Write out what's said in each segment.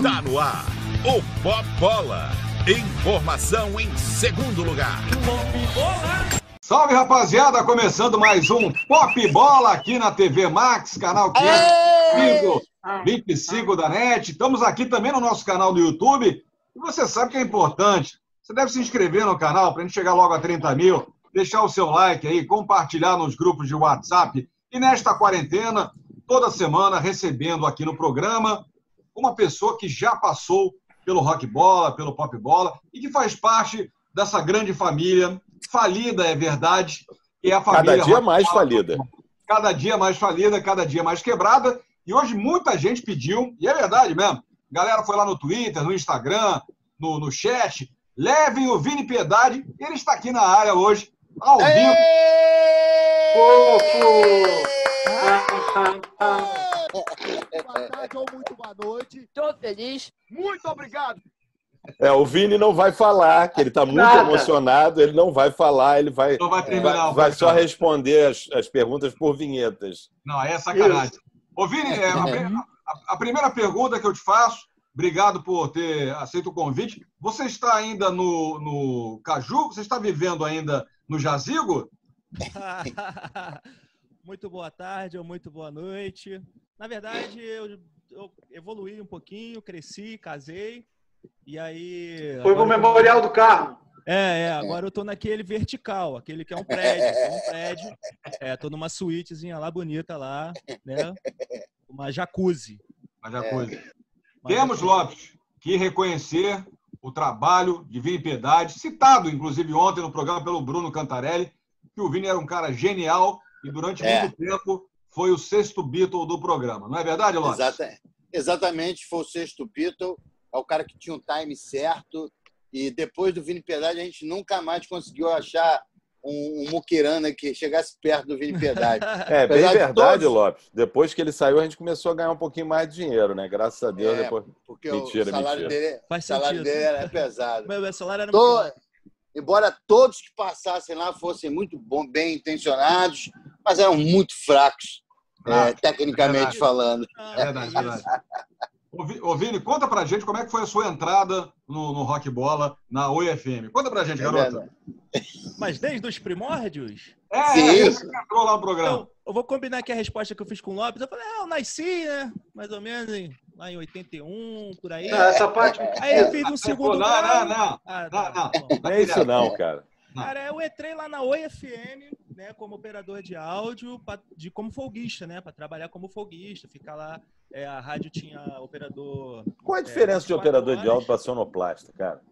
Tá no ar, o Pop Bola. Informação em segundo lugar. Salve rapaziada, começando mais um Pop Bola aqui na TV Max, canal 525 25 da NET. Estamos aqui também no nosso canal do YouTube. E você sabe que é importante. Você deve se inscrever no canal para a gente chegar logo a 30 mil, deixar o seu like aí, compartilhar nos grupos de WhatsApp. E nesta quarentena, toda semana recebendo aqui no programa uma pessoa que já passou pelo rock bola, pelo pop bola e que faz parte dessa grande família, falida é verdade, que é a família. Cada dia mais bola, falida. Cada dia mais falida, cada dia mais quebrada. E hoje muita gente pediu, e é verdade mesmo. A galera foi lá no Twitter, no Instagram, no, no chat. Levem o Vini Piedade, ele está aqui na área hoje, ao vivo. Fofo! Boa tarde ou muito boa noite. Tô feliz. Muito obrigado. É, o Vini não vai falar, que ele está muito Nada. emocionado, ele não vai falar, ele vai, não vai, terminar, vai, vai só responder as, as perguntas por vinhetas. Não, é sacanagem. Isso. Ô, Vini, é, a, a, a, primeira pergunta que eu te faço, obrigado por ter aceito o convite. Você está ainda no, no Caju? Você está vivendo ainda no Jazigo? muito boa tarde ou muito boa noite. Na verdade, eu, eu evoluí um pouquinho, cresci, casei. E aí. Foi pro memorial do carro. É, é, agora eu tô naquele vertical, aquele que é um prédio, é um prédio. É, tô numa suítezinha lá bonita lá, né? Uma jacuzzi. Uma jacuzzi. É. Temos, Lopes, que reconhecer o trabalho de Vini Piedade, citado, inclusive, ontem no programa pelo Bruno Cantarelli, que o Vini era um cara genial e durante é. muito tempo foi o sexto Beatle do programa. Não é verdade, Lopes? Exatamente. Exatamente, foi o sexto Beatle. É o cara que tinha um time certo. E depois do Vini Piedade, a gente nunca mais conseguiu achar um, um Mukirana que chegasse perto do Vini Piedade. É, bem verdade, todos... Lopes. Depois que ele saiu, a gente começou a ganhar um pouquinho mais de dinheiro, né? Graças a Deus. É, depois... Porque mentira, o salário mentira. dele, Faz salário dele era pesado. Meu, salário era Tô... muito embora todos que passassem lá fossem muito bom, bem intencionados, mas eram muito fracos, ah, é, tecnicamente é falando. É verdade, é verdade. Ô, Vini, conta pra gente como é que foi a sua entrada no, no Rock Bola na OIFM. Conta pra gente, é garota. Mas desde os primórdios? É, Sim. isso. entrou lá no programa. Eu, eu, vou combinar aqui a resposta que eu fiz com o Lopes. Eu falei, ah, eu nasci, né? Mais ou menos em lá em 81, por aí. Não, essa parte. Aí eu fiz um segundo. Não, não, não. Ah, tá, não, não. não é isso, não, cara. Cara, eu entrei lá na Oi FM, né, como operador de áudio, pra, de como folguista, né, para trabalhar como folguista, ficar lá. É, a rádio tinha operador. Qual a diferença é, de operador horas. de áudio para sonoplasta, cara?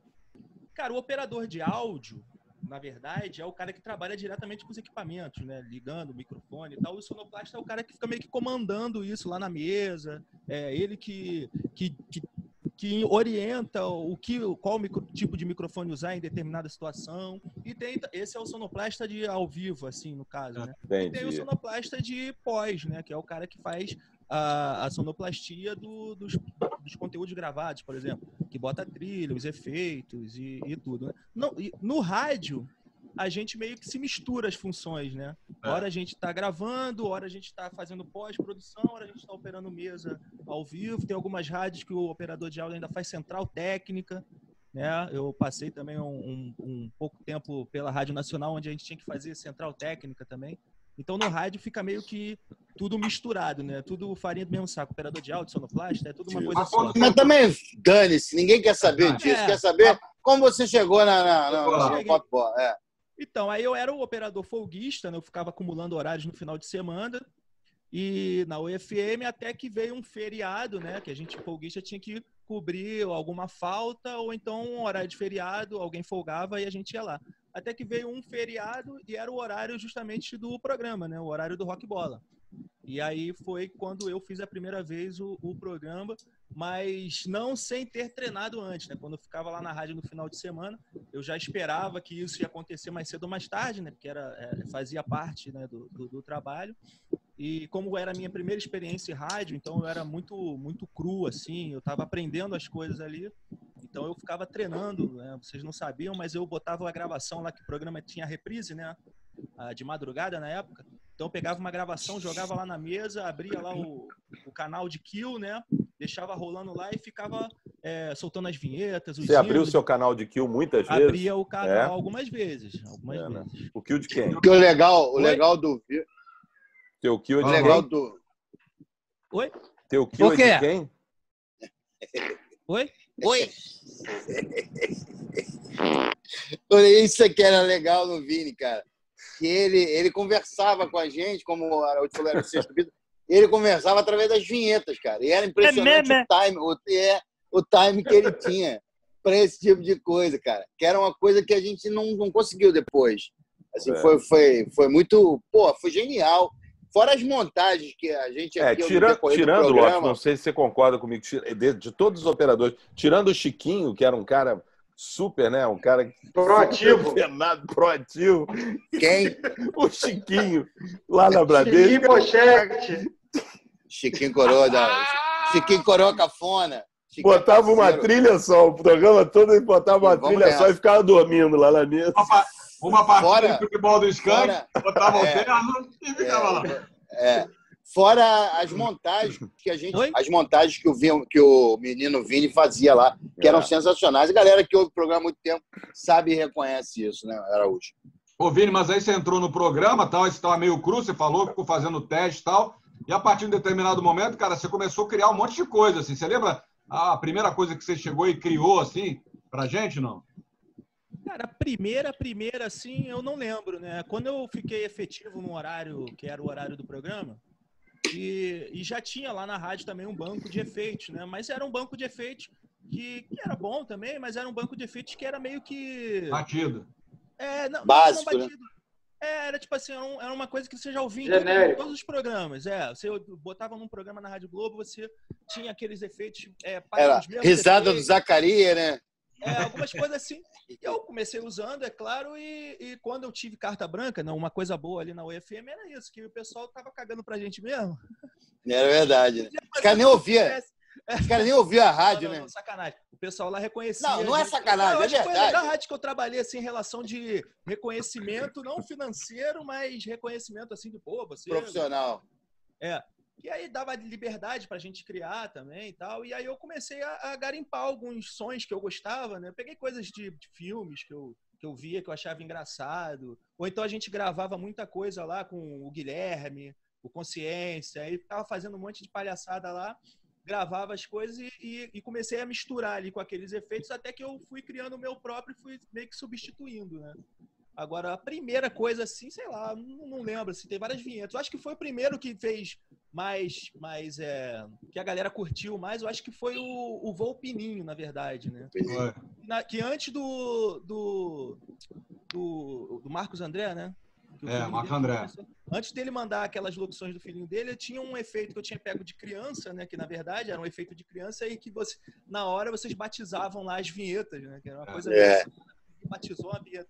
Cara, o operador de áudio, na verdade, é o cara que trabalha diretamente com os equipamentos, né? Ligando o microfone e tal. O sonoplasta é o cara que fica meio que comandando isso lá na mesa. É ele que, que, que, que orienta o que, qual micro, tipo de microfone usar em determinada situação. E tem esse é o sonoplasta de ao vivo, assim, no caso, né? Entendi. E tem o sonoplasta de pós, né? Que é o cara que faz a, a sonoplastia do, dos, dos, conteúdos gravados, por exemplo, que bota trilha, os efeitos e, e tudo. Né? Não, e no rádio, a gente meio que se mistura as funções, né? É. Hora a gente está gravando, hora a gente está fazendo pós-produção, hora a gente está operando mesa ao vivo. Tem algumas rádios que o operador de áudio ainda faz central técnica. Né? Eu passei também um, um, um pouco tempo pela Rádio Nacional, onde a gente tinha que fazer central técnica também. Então no rádio fica meio que tudo misturado, né? Tudo farinha do mesmo saco. Operador de áudio, sonoplasta, é tudo uma coisa só. Mas também dane-se, ninguém quer saber disso. É. Quer saber como você chegou na, na, na, na Pop é. Então, aí eu era o operador folguista, né? Eu ficava acumulando horários no final de semana. E na UFM até que veio um feriado, né? Que a gente, folguista, tinha que cobrir alguma falta, ou então um horário de feriado, alguém folgava e a gente ia lá até que veio um feriado e era o horário justamente do programa, né? O horário do Rock Bola. E aí foi quando eu fiz a primeira vez o, o programa. Mas não sem ter treinado antes, né? Quando eu ficava lá na rádio no final de semana, eu já esperava que isso ia acontecer mais cedo ou mais tarde, né? Porque era, é, fazia parte né, do, do, do trabalho. E como era a minha primeira experiência em rádio, então eu era muito muito cru, assim, eu estava aprendendo as coisas ali. Então eu ficava treinando, né? vocês não sabiam, mas eu botava a gravação lá que o programa tinha reprise, né? De madrugada na época. Então eu pegava uma gravação, jogava lá na mesa, abria lá o, o canal de kill, né? Deixava rolando lá e ficava é, soltando as vinhetas. Você abriu o seu canal de kill muitas vezes? Abria o canal é. algumas vezes. Algumas é, né? vezes. O kill de quem? O legal, o legal do. Teu kill é de o legal do. Oi? Teu kill é de quem? Oi? Oi? Isso aqui era legal no Vini, cara. Que ele, ele conversava com a gente, como o Araújo falou, era o sexto vídeo, ele conversava através das vinhetas, cara. E era impressionante é o time, o, é, o time que ele tinha para esse tipo de coisa, cara. Que era uma coisa que a gente não, não conseguiu depois. Assim, é. foi, foi, foi muito. Pô, foi genial. Fora as montagens que a gente é, tira, tirando, Lopes, não sei se você concorda comigo, de, de, todos os operadores, tirando o Chiquinho, que era um cara super, né? Um cara proativo, Fernando, proativo. Quem? o Chiquinho, lá na Bradesco. Chiquinho Pochete. Chiquinho Coroa da Chiquinho Coroa Cafona. Chiquinho botava uma trilha só, o programa todo e botava uma trilha só e ficava dormindo lá na mesa. Uma partida fora, de futebol do Skank, botava é, o terno e ficava é, lá. É. Fora as montagens que a gente. Oi? As montagens que o, que o menino Vini fazia lá, que eram é. sensacionais. A galera que ouve o programa há muito tempo sabe e reconhece isso, né, Araújo? Ô, Vini, mas aí você entrou no programa, tal, você estava meio cru, você falou, ficou fazendo teste e tal. E a partir de um determinado momento, cara, você começou a criar um monte de coisa, assim. Você lembra a primeira coisa que você chegou e criou, assim, pra gente, não? Cara, a primeira, primeira, assim, eu não lembro, né? Quando eu fiquei efetivo no horário, que era o horário do programa, e, e já tinha lá na rádio também um banco de efeitos, né? Mas era um banco de efeitos que, que era bom também, mas era um banco de efeitos que era meio que. Batido. É, não, Básico, não né? batido. Né? É, era tipo assim, era, um, uma coisa que você já ouvia em todos os programas. É, você botava num programa na Rádio Globo, você tinha aqueles efeitos. É, era risada efeitos. do Zacaria, né? É, algumas coisas assim. Eu comecei usando, é claro, e, e, quando eu tive carta branca, não, uma coisa boa ali na UFM era isso, que o pessoal tava cagando pra gente mesmo. Era verdade. Os caras nem ouviam. Os caras nem ouviam a rádio, não, não, né? Não, sacanagem. O pessoal lá reconhecia. Não, não é sacanagem, é verdade. Foi a rádio que eu trabalhei, assim, em relação de reconhecimento, não financeiro, mas reconhecimento, assim, de, pô, você... Profissional. É. E aí dava liberdade para a gente criar também e tal. E aí eu comecei a, a, garimpar alguns sons que eu gostava, né? Eu peguei coisas de, de, filmes que eu, que eu via, que eu achava engraçado. Ou então a gente gravava muita coisa lá com o Guilherme, o Consciência. Aí ficava fazendo um monte de palhaçada lá. Gravava as coisas e, e, e comecei a misturar ali com aqueles efeitos, até que eu fui criando o meu próprio e fui meio que substituindo, né? Agora, a primeira coisa, assim, sei lá, não, não lembro, assim, tem várias vinhetas. Eu acho que foi o primeiro que fez mais, mais é, que a galera curtiu mais, eu acho que foi o, o Volpininho, na verdade, né? Na, que antes do, do, do, do Marcos André, né? É, Marcos André. Começou, antes dele mandar aquelas locuções do filhinho dele, tinha um efeito que eu tinha pego de criança, né? Que na verdade era um efeito de criança e que você, na hora vocês batizavam lá as vinhetas, né? Que era uma coisa é. Assim, batizou a vinheta.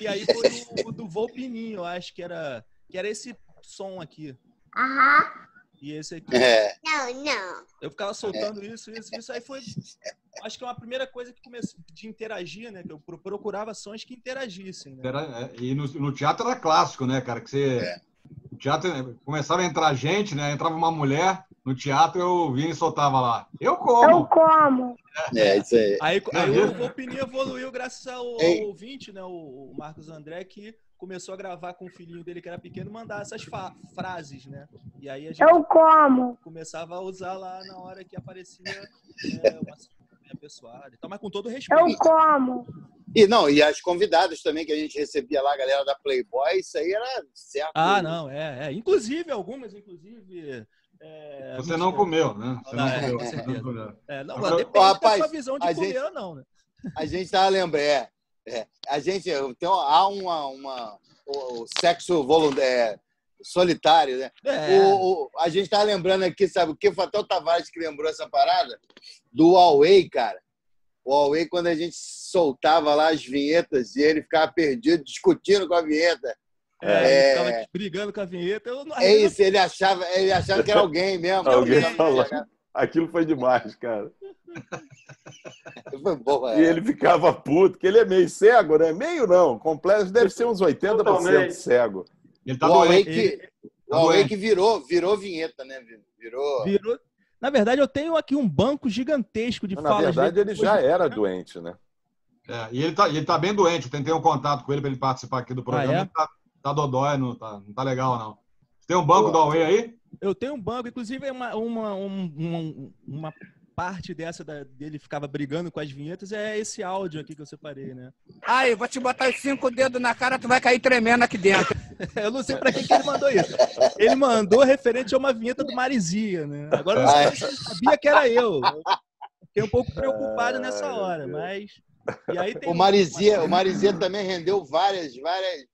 E aí foi o, o do Volpininho, eu acho que era, que era esse som aqui. Aham. E esse aqui. É. Não, não. Eu ficava soltando é. isso, isso, isso. Aí foi. Acho que é uma primeira coisa que comecei de interagir, né? Que eu procurava sons que interagissem. Né? Era, é, e no, no, teatro era clássico, né, cara? Que você. É. O teatro começava a entrar gente, né? Entrava uma mulher no teatro, eu vinha e soltava lá. Eu como. Eu como. É, isso aí. Aí, aí o Opinião evoluiu graças ao, ao ouvinte, né? O, o Marcos André, que começou a gravar com o filhinho dele que era pequeno, mandar essas frases, né? E aí a gente Eu como. começava a usar lá na hora que aparecia é, uma pessoada. Então, mas com todo respeito. Eu como. E não, e as convidadas também que a gente recebia lá, a galera da Playboy, isso aí era certo. Ah, não, é, é. Inclusive, algumas, inclusive. É, Você não comeu, né? Você não, é, comeu. Com certeza. Não é, não, depende rapaz, da sua visão de comer gente, ou não, né? A gente tava lembrando, é, é, a gente então há uma, uma o, sexo voluntário, é, solitário, né? É. O, o- a gente tá lembrando aqui, sabe o que? Foi até o Tavares que lembrou essa parada do Huawei, cara. O Huawei, quando a gente soltava lá as vinhetas e ele ficava perdido discutindo com a vinheta. É, É. ele tava brigando com a vinheta. Eu, não- É isso, ele achava, ele achava que era alguém mesmo. Alguém. Aquilo foi demais, cara. E é. ele ficava puto, que ele é meio cego, né? Meio não, completo, deve ser uns 80% Totalmente. cego. Ele O tá Huawei doente. que, o Huawei que virou, virou vinheta, né? Virou. Virou. Na verdade, eu tenho aqui um banco gigantesco de Na falas. verdade, dele ele já depois- era doente, né? É, e ele tá, ele tá bem doente. Eu tentei um contato com ele para ele participar aqui do programa. Ah, é? Ele tá, tá dodói, não tá, não tá legal, não. Você tem um banco do Huawei aí? Eu tenho um banco, inclusive, uma, uma, um- uma, uma parte dessa da- dele ficava brigando com as vinhetas é esse áudio aqui que eu separei, né? Aí, vou te botar os cinco dedos na cara, tu vai cair tremendo aqui dentro. eu não sei pra que, que ele mandou isso. Ele mandou referente a uma vinheta do Marizia, né? Agora eu não sei se ele sabia que era eu. Eu Fiquei um pouco preocupado nessa hora, mas. E aí tem O Marizia, o Marizia também rendeu várias, várias.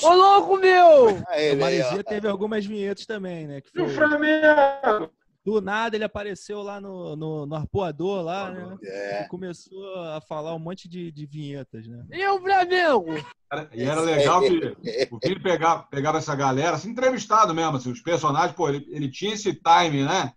Ô, louco, meu! O aí, ó. Marizia teve algumas vinhetas também, né? Que E o foi... Flamengo? Do nada ele apareceu lá no, no, no arpoador lá, né? É. E começou a falar um monte de, de vinhetas, né? E o Flamengo? E era legal que o Vini pegava, pegava essa galera, assim, entrevistado mesmo, assim, os personagens, pô, ele, ele tinha esse time, né?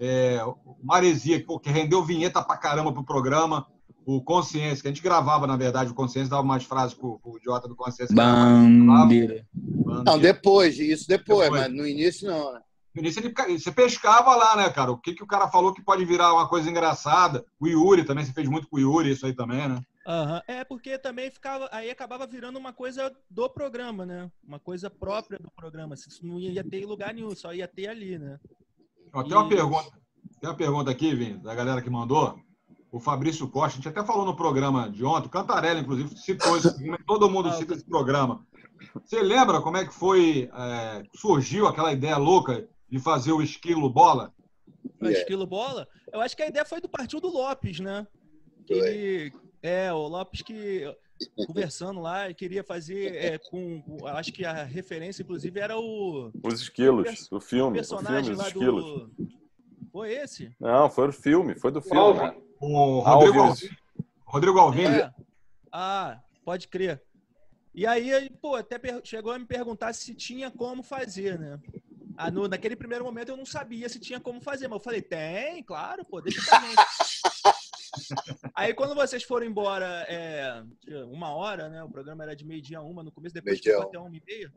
É, o Maresia, pô, que rendeu vinheta pra caramba pro programa, o Consciência, que a gente gravava, na verdade, o Consciência dava mais frases pro, pro idiota do Consciência. Bandeira. Não, depois, isso depois, Depois. mas no início não. né? No início ele, você pescava lá, né, cara? O que, que o cara falou que pode virar uma coisa engraçada. O Yuri também, você fez muito com o Yuri, isso aí também, né? Aham. É, porque também ficava. Aí acabava virando uma coisa do programa, né? Uma coisa própria do programa. Isso não ia ter em lugar nenhum, só ia ter ali, né? Ó, tem uma E- pergunta, tem uma pergunta aqui, Vini, da galera que mandou. O Fabrício Costa, a gente até falou no programa de ontem, o Cantarelli, inclusive, citou isso, todo mundo cita esse programa. Você lembra como é que foi, é, surgiu aquela ideia louca de fazer o esquilo bola? O esquilo bola. Eu acho que a ideia foi do Partiu do Lopes, né? Que ele, é, o Lopes que conversando lá, ele queria fazer é, com. Acho que a referência, inclusive, era o. Os esquilos, o o filme, o personagem filme, os lá esquilos. do. Foi esse? Não, foi o filme, foi do filme. Né? O Rodrigo Alves. Rodrigo Alvim. É. Ah, pode crer. E aí, pô, até chegou a me perguntar se tinha como fazer, né? Ah, no, naquele primeiro momento eu não sabia se tinha como fazer, mas eu falei, tem, claro, pô, deixa. Aí quando vocês foram embora, é, uma hora, né? O programa era de meio-dia a uma no começo, depois ficou até uma e meia.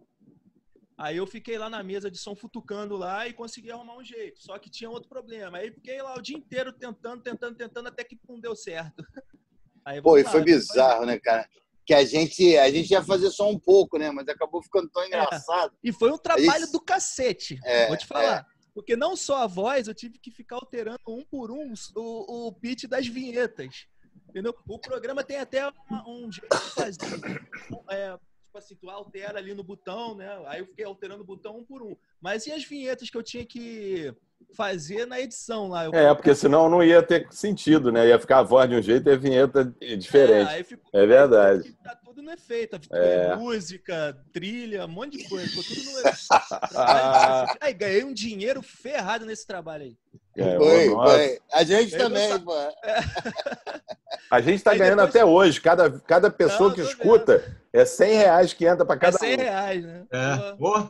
Aí eu fiquei lá na mesa de som futucando lá e consegui arrumar um jeito. Só que tinha outro problema. Aí fiquei lá o dia inteiro tentando, tentando, tentando, até que não deu certo. Aí, Pô, e foi bizarro, né, cara? Que a gente, a gente ia fazer só um pouco, né? Mas acabou ficando tão engraçado. E foi um trabalho do cacete, É, vou te falar. Porque não só a voz, eu tive que ficar alterando um por um o, o pitch das vinhetas. Entendeu? O programa tem até uma- um jeito de fazer. É, tipo assim, tu altera ali no botão, né? Aí eu fiquei alterando o botão um por um. Mas e as vinhetas que eu tinha que fazer na edição lá? Eu É, porque senão não ia ter sentido, né? Ia ficar a voz de um jeito e a vinheta diferente. É, aí ficou- É verdade. Tá tudo no efeito. É. Música, trilha, um monte de coisa. Ficou tudo no efeito. Aí ganhei um dinheiro ferrado nesse trabalho aí. É, Foi, nossa. foi. A gente Eu também, pô. A gente tá Aí ganhando depois- até hoje. Cada, cada pessoa Não, que escuta é 100 reais que entra para É cada 100 um. reais, né? É. Pô?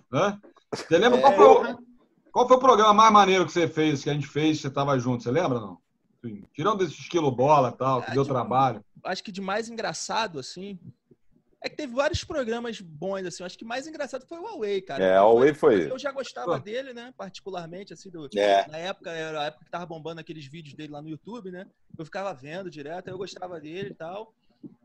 Você lembra É. qual, foi o, qual foi o programa mais maneiro que você fez, que a gente fez, você estava junto? Você lembra, não? Sim. Tirando desse esquilo bola e tal, que Ah, deu tipo, trabalho. Acho que de mais engraçado, assim. É que teve vários programas bons, assim. Acho que mais engraçado foi o Huawei, cara. É, o Huawei foi. Eu já gostava Pô. dele, né? Particularmente, assim, do, É. na época, era a época que tava bombando aqueles vídeos dele lá no YouTube, né? Eu ficava vendo direto, aí eu gostava dele e tal.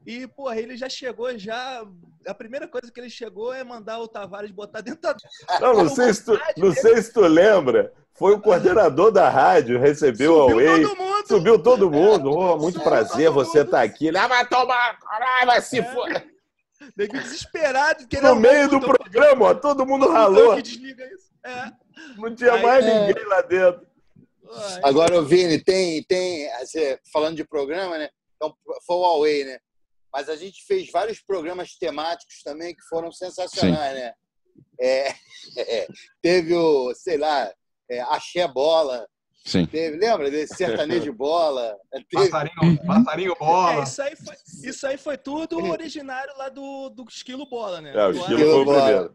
E, porra, ele já chegou, já. A primeira coisa que ele chegou é mandar o Tavares botar dentro da. Não, não sei, se tu, não sei se tu lembra. Foi o coordenador da rádio, recebeu a Subiu Huawei. todo mundo! Subiu todo mundo. Oh, muito Subiu prazer você estar aqui. Ele, Ah, vai tomar. Caralho, vai se É. for. Nego desesperado, querendo. No meio do programa, ó, todo mundo ralou. Que desliga isso. É. Não tinha Aí, mais é. ninguém lá dentro. Agora, Vini, tem, tem assim, falando de programa, né? Então, foi o Huawei, né? Mas a gente fez vários programas temáticos também que foram sensacionais, né? é, é, teve o, sei lá, é, Axé Bola. Sim. Teve, lembra desse sertanejo bola? Teve... Passarinho, passarinho bola. É, isso, aí foi, isso aí foi tudo originário lá do, do Esquilo Bola, né? É, o Do Esquilo Araújo- foi o primeiro.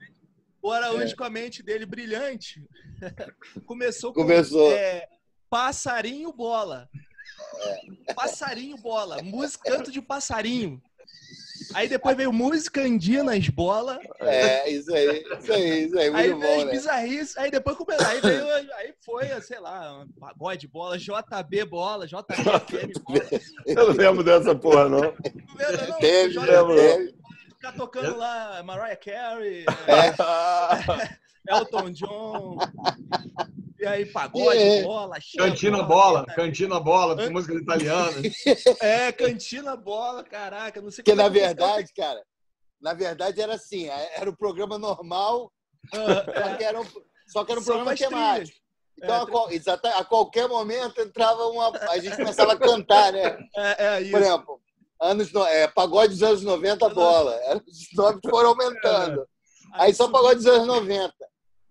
O Araújo, É. com a mente dele brilhante, começou com Começou. é, Passarinho Bola. Passarinho Bola. Música, canto de passarinho. Aí depois veio música Andinas Bola. É, isso aí, isso aí, isso aí, Aí muito veio bom, as né? bizarrices, aí depois começou, aí veio, aí foi, sei lá, pagode bola, JB bola, JBFM bola. Eu não lembro dessa porra, não. Não, Teve, JB, teve. Ficar tocando lá Mariah Carey, É. é, Elton John, e aí pagode É. bola, axé, Cantina bola, cantina bola, com música italiana. É, cantina bola, caraca, não sei Porque, é na verdade, cara, na verdade era assim, era o programa normal, só que era um, só que era um Só programa as trilhas. temático. Então, É, a, qual- exata- a qualquer momento entrava uma. A gente começava a cantar, né? É, é isso. Por exemplo, anos, no- é, pagode dos anos 90 bola. Os nomes foram aumentando. Aí só pagode dos anos 90.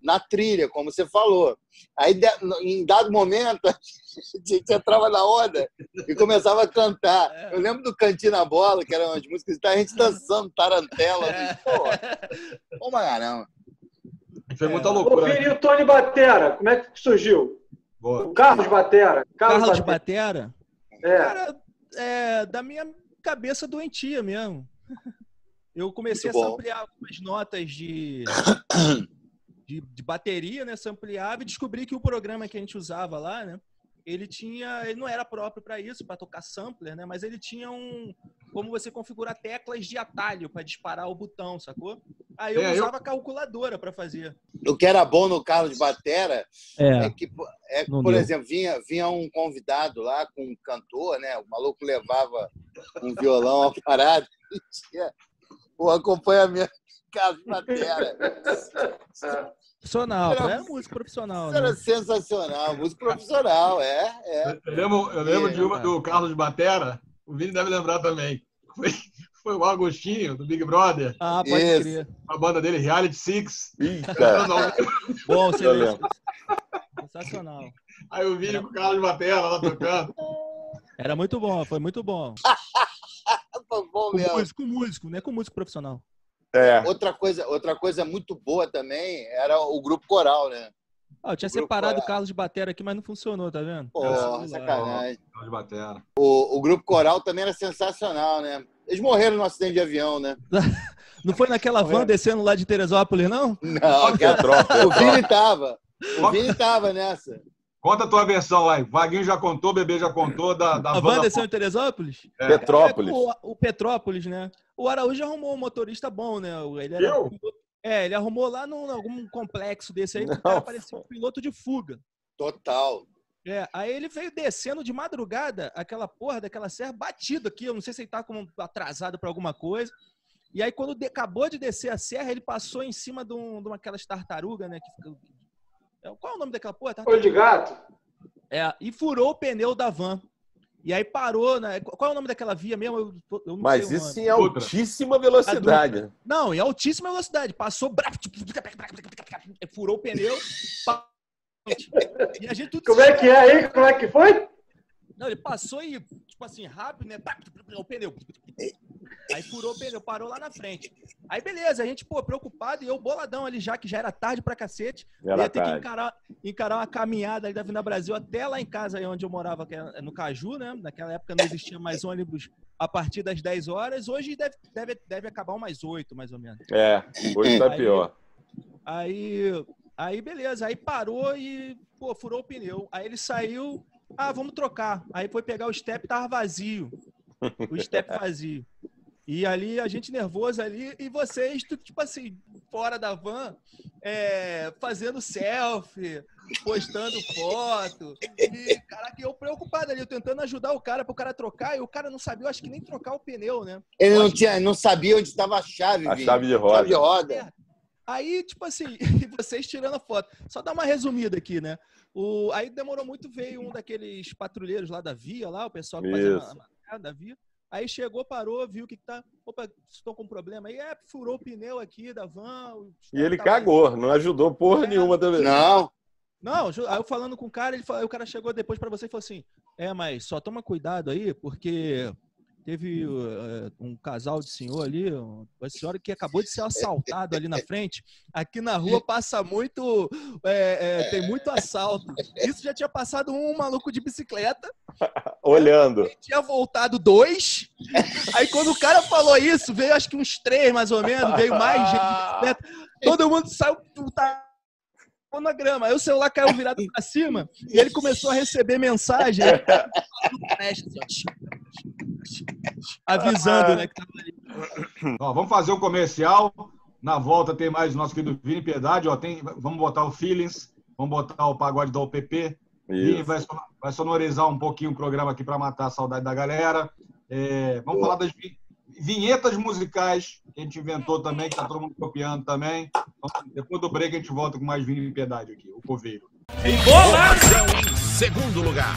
Na trilha, como você falou. Aí, em dado momento, a gente entrava na onda e começava a cantar. É. Eu lembro do Cantina Bola, que eram as músicas, a gente dançando tarantela. É. Pô, pra caramba. Foi muita Ô, loucura. Vini, e o Tony Batera, como é que surgiu? Boa. O Carlos Batera. Carlos Batera. Batera? É. Cara, é da minha cabeça doentia mesmo. Eu comecei Muito a bom. samplear algumas notas de, de, de bateria, né? Sampleava e descobri que o programa que a gente usava lá, né? Ele tinha, ele não era próprio para isso, para tocar sampler, né? Mas ele tinha um como você configurar teclas de atalho para disparar o botão, sacou? Aí eu É, eu- usava a calculadora para fazer. O que era bom no Carlos Batera É. é que, é por deu. exemplo, vinha, vinha um convidado lá com um cantor, né? O maluco levava um violão ao parado e tinha o acompanhamento Carlos Batera. Profissional, Era- é música profissional, Isso era né? sensacional, música profissional, é, é. Eu lembro, eu lembro É, de uma cara. do Carlos Batera, o Vini deve lembrar também. Foi, foi o Agostinho, do Big Brother. Ah, pode Isso. crer. A banda dele, Reality Six. Eita. Bom, lembro. Sensacional. Aí o Vini com o Carlos Batera lá tocando. Era muito bom, foi muito bom. Foi bom Com mesmo. músico, com músico, não é com músico profissional. É. Outra coisa, outra coisa muito boa também era o grupo coral, né? Ah, eu tinha O separado o Carlos de Batera aqui, mas não funcionou, tá vendo? Pô, Celular. sacanagem. Carlos Batera. O, o grupo coral também era sensacional, né? Eles morreram no acidente de avião, né? Não foi naquela van descendo lá de Teresópolis, não? Não, cara. O Vini tava. O Vini tava nessa. Conta a tua versão aí. Vaguinho já contou, Bebê já contou da, da A van desceu em Teresópolis? É. Petrópolis. O, o Petrópolis, né? O Araújo arrumou um motorista bom, né? Ele era Eu? É, ele arrumou lá num algum complexo desse aí, que o cara parecia um piloto de fuga. Total. É, aí ele veio descendo de madrugada, aquela porra daquela serra batido aqui. Eu não sei se ele tá como atrasado para alguma coisa. E aí, quando de- acabou de descer a serra, ele passou em cima de, um, de uma aquelas tartarugas, né? Que É, Qual é o nome daquela porra? Olho de gato? É, e furou o pneu da van. E aí parou, né? Qual é o nome daquela via mesmo? Eu, eu não Mas isso em altíssima velocidade. Não, em altíssima velocidade. Passou, furou o pneu. E a gente tudo Como é que é aí? Como é que foi? Não, ele passou e, tipo assim, rápido, né? O pneu. Aí furou o pneu, parou lá na frente. Aí beleza, a gente, pô, preocupado, e eu boladão ali já, que já era tarde pra cacete. Era ia ter tarde. que encarar, encarar uma caminhada ali da Vinda Brasil até lá em casa, aí onde eu morava, que é no Caju, né? Naquela época não existia mais ônibus a partir das 10 horas. Hoje deve, deve, deve acabar umas 8, mais ou menos. É, hoje tá Aí- pior. Aí, aí beleza, aí parou e, pô, furou o pneu. Aí ele saiu, ah, vamos trocar. Aí foi pegar o step, tava vazio. O step vazio. E ali, a gente nervoso ali, e vocês, tipo assim, fora da van, é, fazendo selfie, postando foto. E, caraca, eu preocupado ali, eu tentando ajudar o cara pro cara trocar, e o cara não sabia, eu acho que nem trocar o pneu, né? Ele não, tinha, não sabia onde estava a chave, A chave de roda. Chave de roda. Aí, tipo assim, e vocês tirando a foto. Só dar uma resumida aqui, né? O, aí demorou muito, veio um daqueles patrulheiros lá da Via, lá, o pessoal que fazia uma, uma, da Via. Aí chegou, parou, viu o que, tá. Opa, estou com problema. Aí é, furou o pneu aqui da van. E ele tá- cagou, não ajudou porra nenhuma também. Não. Não, aí eu falando com o cara, ele falou, aí o cara chegou depois pra você e falou assim: É, mas só toma cuidado aí, porque teve uh, um casal de senhor ali, uma senhora que acabou de ser assaltado ali na frente. Aqui na rua passa muito. é, é, tem muito assalto. Isso já tinha passado um maluco de bicicleta, Olhando. tinha voltado dois. Aí quando o cara falou isso, veio acho que uns três mais ou menos, veio mais gente. Todo mundo saiu. Tá, na grama. Aí o celular caiu virado pra cima e ele começou a receber mensagem ó, avisando, né? Que tava ali. Ó, vamos fazer o comercial. Na volta tem mais o nosso querido Vini Piedade. Ó, tem, vamos botar o Feelings, vamos botar o pagode da OPP. Vini vai, vai sonorizar um pouquinho o programa aqui para matar a saudade da galera. É, vamos falar das vi- vinhetas musicais que a gente inventou também, que tá todo mundo copiando também. Então, depois do break a gente volta com mais Vini Piedade aqui, o Coveiro. Informação em segundo lugar.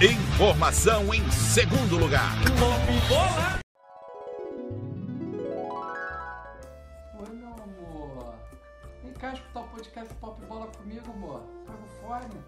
Informação em segundo lugar. Oi, meu amor. Vem cá escutar o podcast Pop Bola comigo, amor. Paga o fone.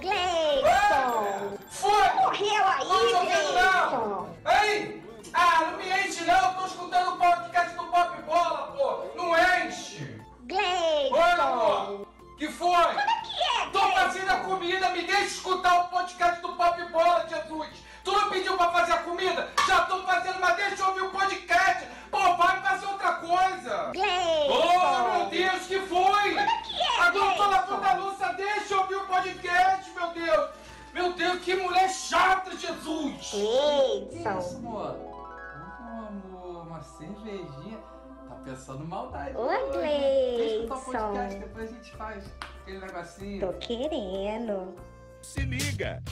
Gleison! Foi! Morreu aí, Gleison! não! Ei! Ah, não me enche não, eu tô escutando o podcast do Pop Bola, pô! Não enche! Gleison! Oi, amor! Que foi? Como é que é, Tô fazendo a comida, me deixa escutar o podcast do Pop Bola, Jesus! Tu não pediu pra fazer a comida? Já tô fazendo, mas deixa eu ouvir o podcast! Pô, vai fazer outra coisa! Gleison! Oh, meu Deus, que foi? Como é que é, Agora eu tô Gleison? lavando a louça, deixa eu ouvir o podcast, meu Deus! Meu Deus, que mulher chata, Jesus! Gleison! Isso, amor? Oh, amor, uma cervejinha. Tá pensando maldade. Ô, hoje? Deixa eu podcast, depois a gente faz aquele negocinho. Tô querendo. Se liga!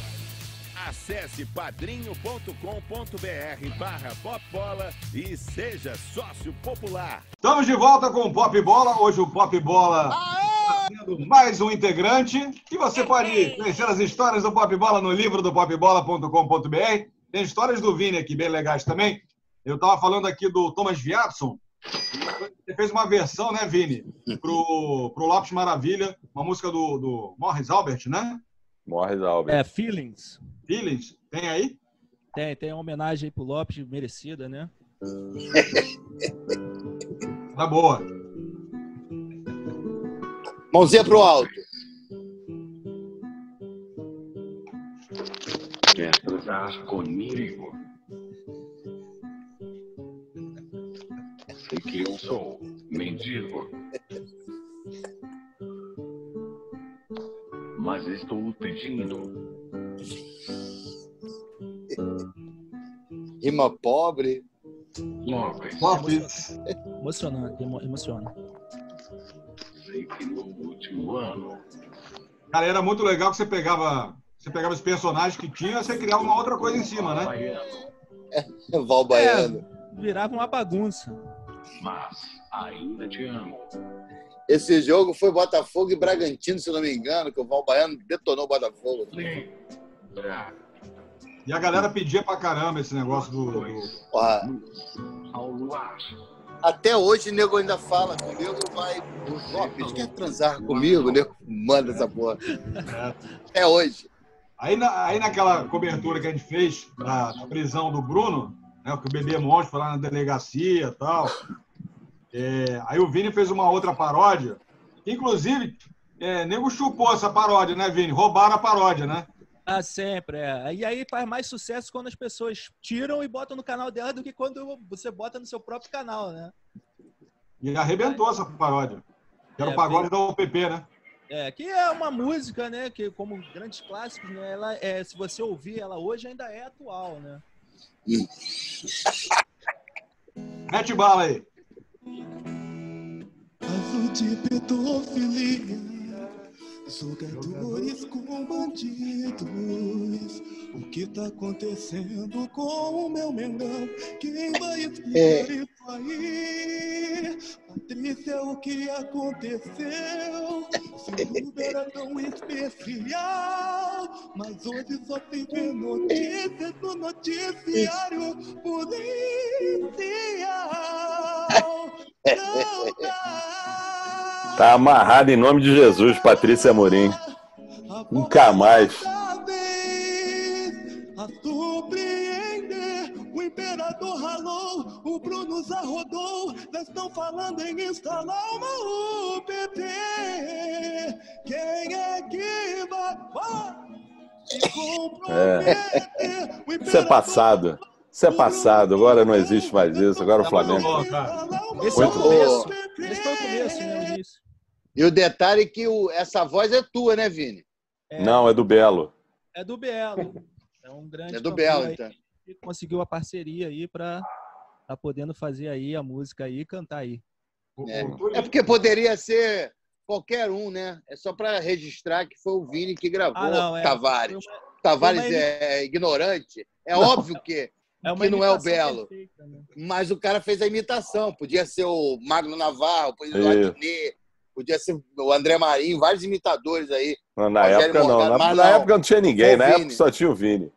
Acesse padrinho.com.br barra popbola e seja sócio popular. Estamos de volta com o Pop Bola. Hoje o Pop Bola está tendo mais um integrante. E você pode conhecer as histórias do Pop Bola no livro do popbola.com.br. Tem histórias do Vini aqui, bem legais também. Eu estava falando aqui do Thomas Viatson. Você fez uma versão, né, Vini? Pro, pro Lopes Maravilha, uma música do, do Morris Albert, né? Morris Albert. É, Feelings. Feelings. Tem aí? Tem, tem uma homenagem aí pro Lopes, merecida, né? Tá boa. Mãozinha pro alto. Quer transar comigo? Sei que eu sou mendigo. Mas estou pedindo. Rima pobre. Lopes. Lopes. Emocionante, emo- emociona. Sei que no último ano Cara, era muito legal que você pegava, você pegava os personagens que tinha, você criava uma outra coisa em cima, né? Val Baiano. Virava uma bagunça. Mas ainda te amo. Esse jogo foi Botafogo e Bragantino, se não me engano, que o Val Baiano detonou o Botafogo. Lembra E a galera pedia pra caramba esse negócio do. do- até hoje o nego ainda fala comigo, vai. Lopes, quer transar comigo? O nego manda essa porra. Até hoje. Aí, na- aí naquela cobertura que a gente fez da prisão do Bruno, né, que o bebê monstro foi lá na delegacia e tal. é, aí o Vini fez uma outra paródia. Inclusive, é, nego chupou essa paródia, né, Vini? Roubaram a paródia, né? Ah, sempre, é. E aí faz mais sucesso quando as pessoas tiram e botam no canal dela do que quando você bota no seu próprio canal, né? E arrebentou essa paródia. Que era É, o pagode da OPP, né? É, que é uma música, né? Que como grandes clássicos, né? Ela é, se você ouvir ela hoje, ainda é atual, né? Mete bala aí. Caso de pedofilia, jogadores com bandidos. O que tá acontecendo com o meu Mengão? Quem vai explicar isso aí? Patrícia, o que aconteceu? Seu clube era tão especial, mas hoje só se vê notícias no noticiário policial. Não dá. Tá amarrado em nome de Jesus, Patrícia Amorim. Nunca mais. a surpreender. O imperador ralou, o Bruno já rodou. Já estão falando em instalar uma UPP. Quem é que vai? É. Isso é passado. Isso é passado. Agora não existe mais isso. Agora o Flamengo. Esse é o começo. bom. Esse foi o começo, né? Início. E o detalhe é que o- essa voz é tua, né, Vini? Não, é do Belo. É do Belo. É um grande É do Belo, então. que conseguiu a parceria aí para tá podendo fazer aí a música aí e cantar aí. É. É porque poderia ser qualquer um, né? É só para registrar que foi o Vini que gravou Ah, não, é. Tavares. Foi Tavares uma é ignorante. É Não. óbvio que, É uma que não é o Belo. perfeita, né? Mas o cara fez a imitação. Podia ser o Magno Navarro, podia ser o. Adnet, podia ser o André Marinho, vários imitadores aí. Não, na Rogério época não. Morgado, Na, mas na não. época não tinha ninguém. Na Vini. época só tinha o Vini.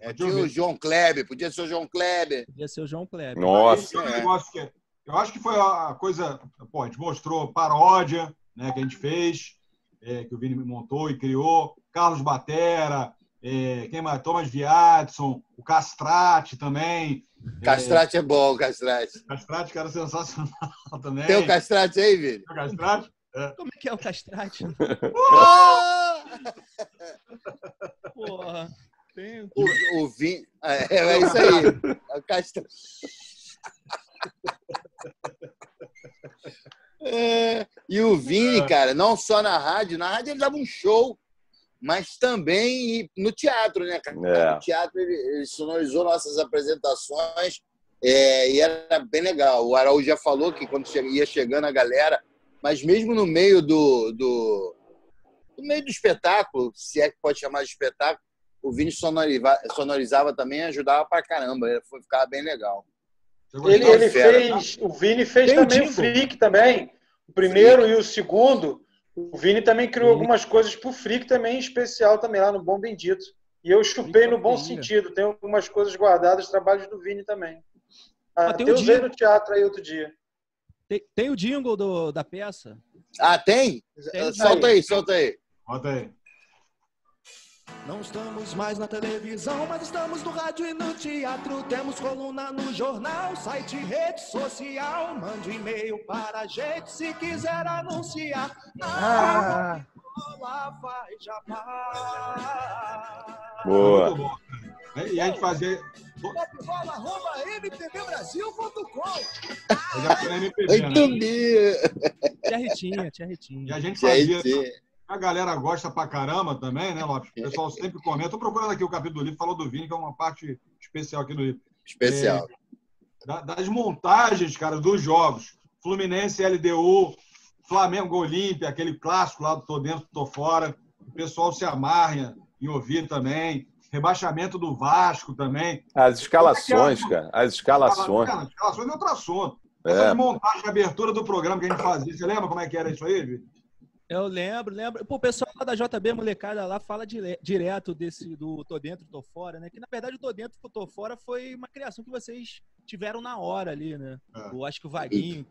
É, tinha o João Kleber, podia ser o João Kleber. Podia ser o João Kleber. Nossa. Esse é um negócio que eu acho que foi a coisa. Pô, a gente mostrou paródia, né, que a gente fez, é, que o Vini montou e criou. Carlos Batera, é, quem mais? Thomas Viadson, o Castrate também. Castrate é bom, Castrate. Castrate, cara sensacional também. Tem o Castrate aí, Vini? Tem o Castrate? É. Como é que é o castrate? Porra. Tem... O, o Vini. É, é isso aí. É o Castrate. É, e o Vini, cara, não só na rádio, na rádio ele dava um show, mas também no teatro, né, cara? É. No teatro ele, ele sonorizou nossas apresentações é, e era bem legal. O Araújo já falou que quando ia chegando a galera, mas mesmo no meio do, do, no meio do espetáculo, se é que pode chamar de espetáculo, o Vini sonoriva- sonorizava também, ajudava pra caramba, ele foi ficar bem legal. Ele, ele Fera. fez, o Vini fez Tem o também o jingle. Freak também. O primeiro e o segundo. O Vini também criou algumas coisas pro Freak também, em especial também lá no Bom Bendito. E eu chupei no bom sentido. Tem algumas coisas guardadas, trabalhos do Vini também. Ah, Até o usei jingle. no teatro aí outro dia. Tem, tem o jingle do, da peça? Ah, tem? Tem, solta aí, solta aí. Bota aí. Não estamos mais na televisão, mas estamos no rádio e no teatro. Temos coluna no jornal, site, rede social. Mande um e-mail para a gente se quiser anunciar. Ah. Boa. E a gente MPB, né? Muito bem. Tia Ritinha, tia Ritinha. E a gente fazia. A galera gosta pra caramba também, né, Lopes? O pessoal sempre comenta. Tô procurando aqui o capítulo do livro, falou do Vini, que é uma parte especial aqui do livro. Especial. É, da- das montagens, cara, dos jogos. Fluminense, LDU, Flamengo, Olímpia, aquele clássico lá do Tô Dentro, Tô Fora. O pessoal se amarra em ouvir também. Rebaixamento do Vasco também. As escalações, cara. As escalações. Cara, escalações é outro assunto. É. Essa montagem de abertura do programa que a gente fazia. Você lembra como é que era isso aí, Vitor? Eu lembro, lembro. Pô, o pessoal lá da JB Molecada lá fala dire- direto desse do Tô Dentro, Tô Fora, né? Que na verdade o Tô Dentro, Tô Fora foi uma criação que vocês tiveram na hora ali, né? É. Eu acho que o Vaguinho.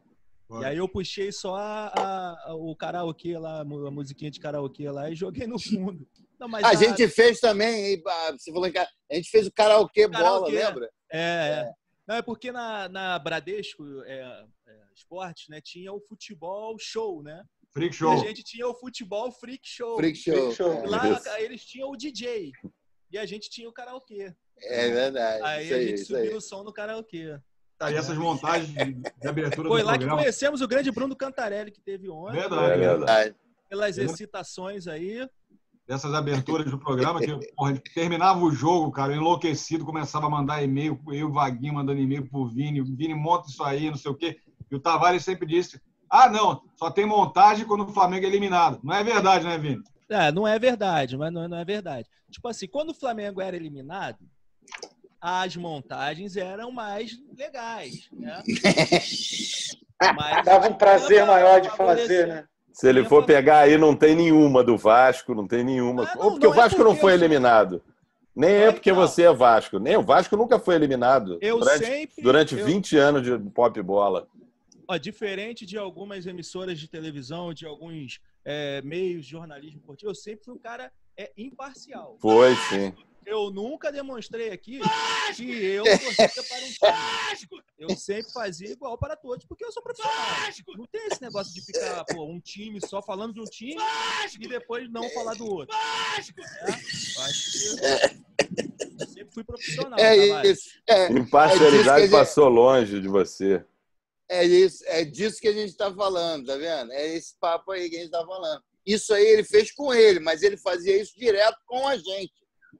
E aí eu puxei só a- a- o karaokê lá, a mu- a musiquinha de karaokê lá e joguei no fundo. Não, mas A gente fez também, ah, você falou a gente fez o karaokê bola, Karaokê. lembra? É, é. Não, é porque na, na Bradesco é, é, Esportes, né, tinha o futebol show, né? Freak E Show. a gente tinha o futebol freak show. Freak show. Freak show. E Lá Isso. eles tinham o DJ. E a gente tinha o karaokê. É verdade. Aí isso a aí, gente aí. subiu o som no karaokê. Tá, e essas montagens de, de abertura Foi do lá que programa. conhecemos o grande Bruno Cantarelli que teve ontem. Verdade, É verdade. pelas excitações aí. Dessas aberturas do programa, que porra, a gente terminava o jogo, cara, enlouquecido, começava a mandar e-mail, eu e o Vaguinho mandando e-mail pro Vini, o Vini monta isso aí, não sei o quê. E o Tavares sempre disse: ah, não, só tem montagem quando o Flamengo é eliminado. Não é verdade, né, Vini? É, não é verdade, mas não, não é verdade. Tipo assim, quando o Flamengo era eliminado, as montagens eram mais legais, né? Mas, Dava um prazer maior de fazer, né? Se ele for pegar aí, não tem nenhuma do Vasco, não tem nenhuma. Ah, não, Ou porque o Vasco é porque não foi eliminado. Nem é porque você é Vasco. Nem o Vasco nunca foi eliminado. Eu durante, sempre, durante eu... 20 anos de pop bola. Ó, diferente de algumas emissoras de televisão, de alguns é, meios de jornalismo esportivo, eu sempre fui um cara é, imparcial. Foi, sim. Eu nunca demonstrei aqui que eu torcia para um time. Eu sempre fazia igual para todos, porque eu sou profissional. Não tem esse negócio de ficar, pô, um time só falando de um time e depois não falar do outro. É? Eu acho que eu sempre fui profissional. É isso. É, Imparcialidade é passou longe de você. É, isso, é disso que a gente está falando, tá vendo? É esse papo aí que a gente está falando. Isso aí ele fez com ele, mas ele fazia isso direto com a gente.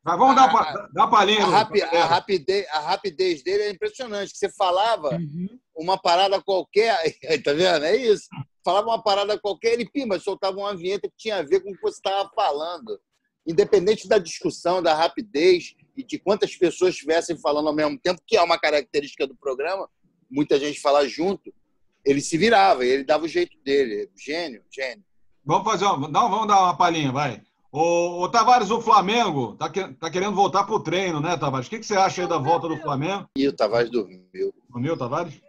Mas vamos dar, a, dar palhinha. A, rapi, a, rapidez, a rapidez dele é impressionante. Que você falava uhum. uma parada qualquer, tá vendo? É isso. Falava uma parada qualquer, ele pima, soltava uma vinheta que tinha a ver com o que você estava falando. Independente da discussão, da rapidez e de quantas pessoas estivessem falando ao mesmo tempo, que é uma característica do programa, muita gente fala junto, ele se virava, ele dava o jeito dele. Gênio, gênio. Vamos fazer uma, não, vamos dar uma palhinha, vai. O, o Tavares, o Flamengo tá, que, tá querendo voltar pro treino, né, Tavares? O que, que você acha aí da volta do Flamengo? E o Tavares dormiu. Dormiu, Tavares?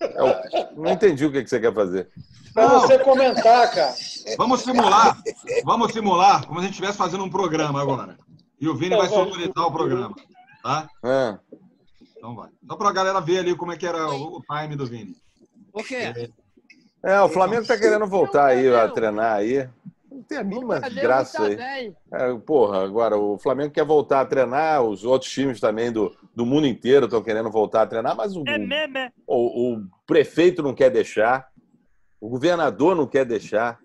Eu não entendi o que, que você quer fazer. Para você comentar, cara. Vamos simular. Vamos simular como se a gente estivesse fazendo um programa agora. E o Vini vai sonorizar o programa. Tá? É. Então vai. Só para a galera ver ali como é que era o, o time do Vini. O quê? É, o Flamengo tá querendo voltar aí a treinar aí. Não tem a mínima graça aí. É, porra, agora o Flamengo quer voltar a treinar, os outros times também do, do mundo inteiro estão querendo voltar a treinar, mas o, é o, o, prefeito não quer deixar, o governador não quer deixar.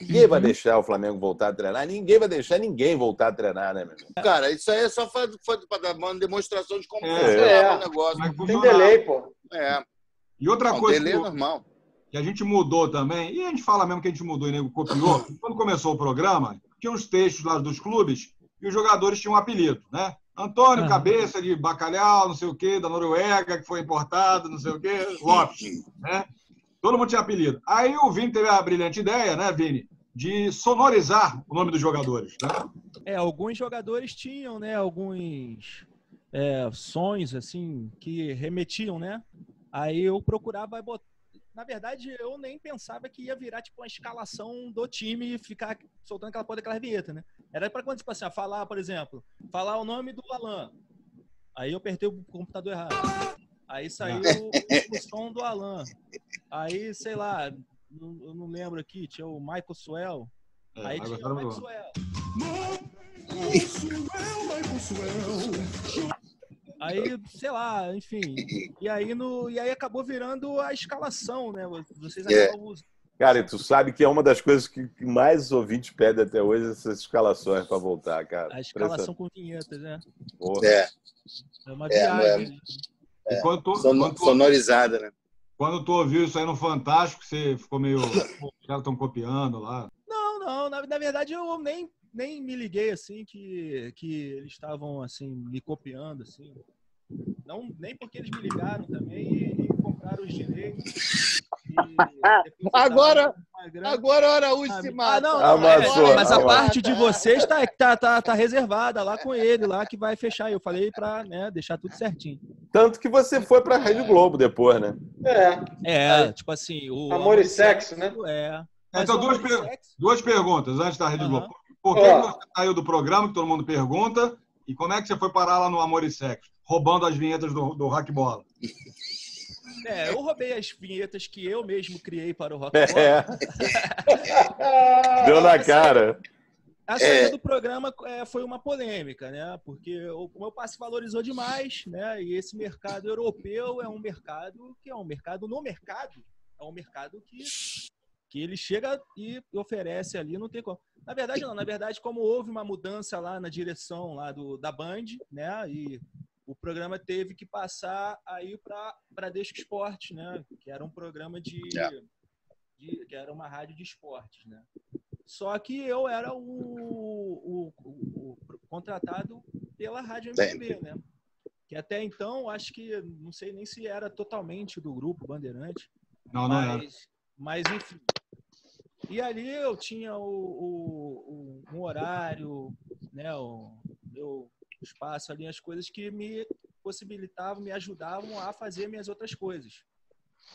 Ninguém vai uhum. deixar o Flamengo voltar a treinar, ninguém vai deixar ninguém voltar a treinar, né, meu irmão? Cara, isso aí é só para dar uma demonstração de como é, funciona é. o negócio. Tem delay, pô. É. E outra não, coisa. Delay é normal que a gente mudou também, e a gente fala mesmo que a gente mudou e nego copiou. Quando começou o programa, tinha uns textos lá dos clubes e os jogadores tinham um apelido, né? Antônio, uhum. cabeça de bacalhau, não sei o quê, da Noruega, que foi importado, não sei o quê, Lopes, né? Todo mundo tinha apelido. Aí o Vini teve a brilhante ideia, né, Vini, de sonorizar o nome dos jogadores, né? É, alguns jogadores tinham, né, alguns é, sons, assim, que remetiam, né? Aí eu procurava botar na verdade, eu nem pensava que ia virar, tipo, uma escalação do time e ficar soltando aquela porra daquela vinheta, né? Era para quando, tipo assim, falar, por exemplo, falar o nome do Alan. Aí eu apertei o computador errado. Aí saiu o, o som do Alan. Aí, sei lá, não, eu não lembro aqui, tinha o Michael Swell. É, aí tinha o Michael Swell. Michael Swell. Aí, sei lá, enfim. E aí, no, e aí acabou virando a escalação, né? Vocês é. acabam Cara, tu sabe que é uma das coisas que mais os ouvintes pedem até hoje, essas escalações para voltar, cara. A escalação com vinhetas, né? Porra. É. É uma é, viagem. É, é. Quando tu, quando tu, sonorizada, né? Quando tu ouviu isso aí no Fantástico, você ficou meio. Os caras estão copiando lá. Não, não. Na, na verdade, eu nem nem me liguei assim que, que eles estavam assim me copiando assim. Não, nem porque eles me ligaram também e, e compraram os direitos. Agora, agora a Araújo se mata. Ah, não, não é, mas a parte de vocês tá, tá, tá, tá reservada lá com ele, lá que vai fechar. Eu falei para né, deixar tudo certinho. Tanto que você foi para a Rede Globo depois, né? É. É, tipo assim. O Amor, e Sexo, né? É. Então, duas, per duas perguntas antes da Rede uhum. Globo. Por que, é. você saiu do programa, que todo mundo pergunta? E como é que você foi parar lá no Amor e Sexo? Roubando as vinhetas do, do Hack Bola. É, eu roubei as vinhetas que eu mesmo criei para o Rock é. Deu na cara. A saída é. do programa é, foi uma polêmica, né? Porque o, meu passe valorizou demais, né? E esse mercado europeu é um mercado que é um mercado no mercado, é um mercado que que ele chega e oferece ali, não tem como. Na verdade, não. Na verdade, como houve uma mudança lá na direção lá do, da Band, né? E o programa teve que passar aí para Bradesco Esporte, né? Que era um programa de, É. de- que era uma rádio de esportes, né? Só que eu era o, o- o- o contratado pela rádio MPB, né? Que até então, acho que não sei nem se era totalmente do grupo Bandeirante. Não, não era. mas, mas enfim. E ali eu tinha o, o- o- um horário, né, o meu espaço ali, as coisas que me possibilitavam, me ajudavam a fazer minhas outras coisas.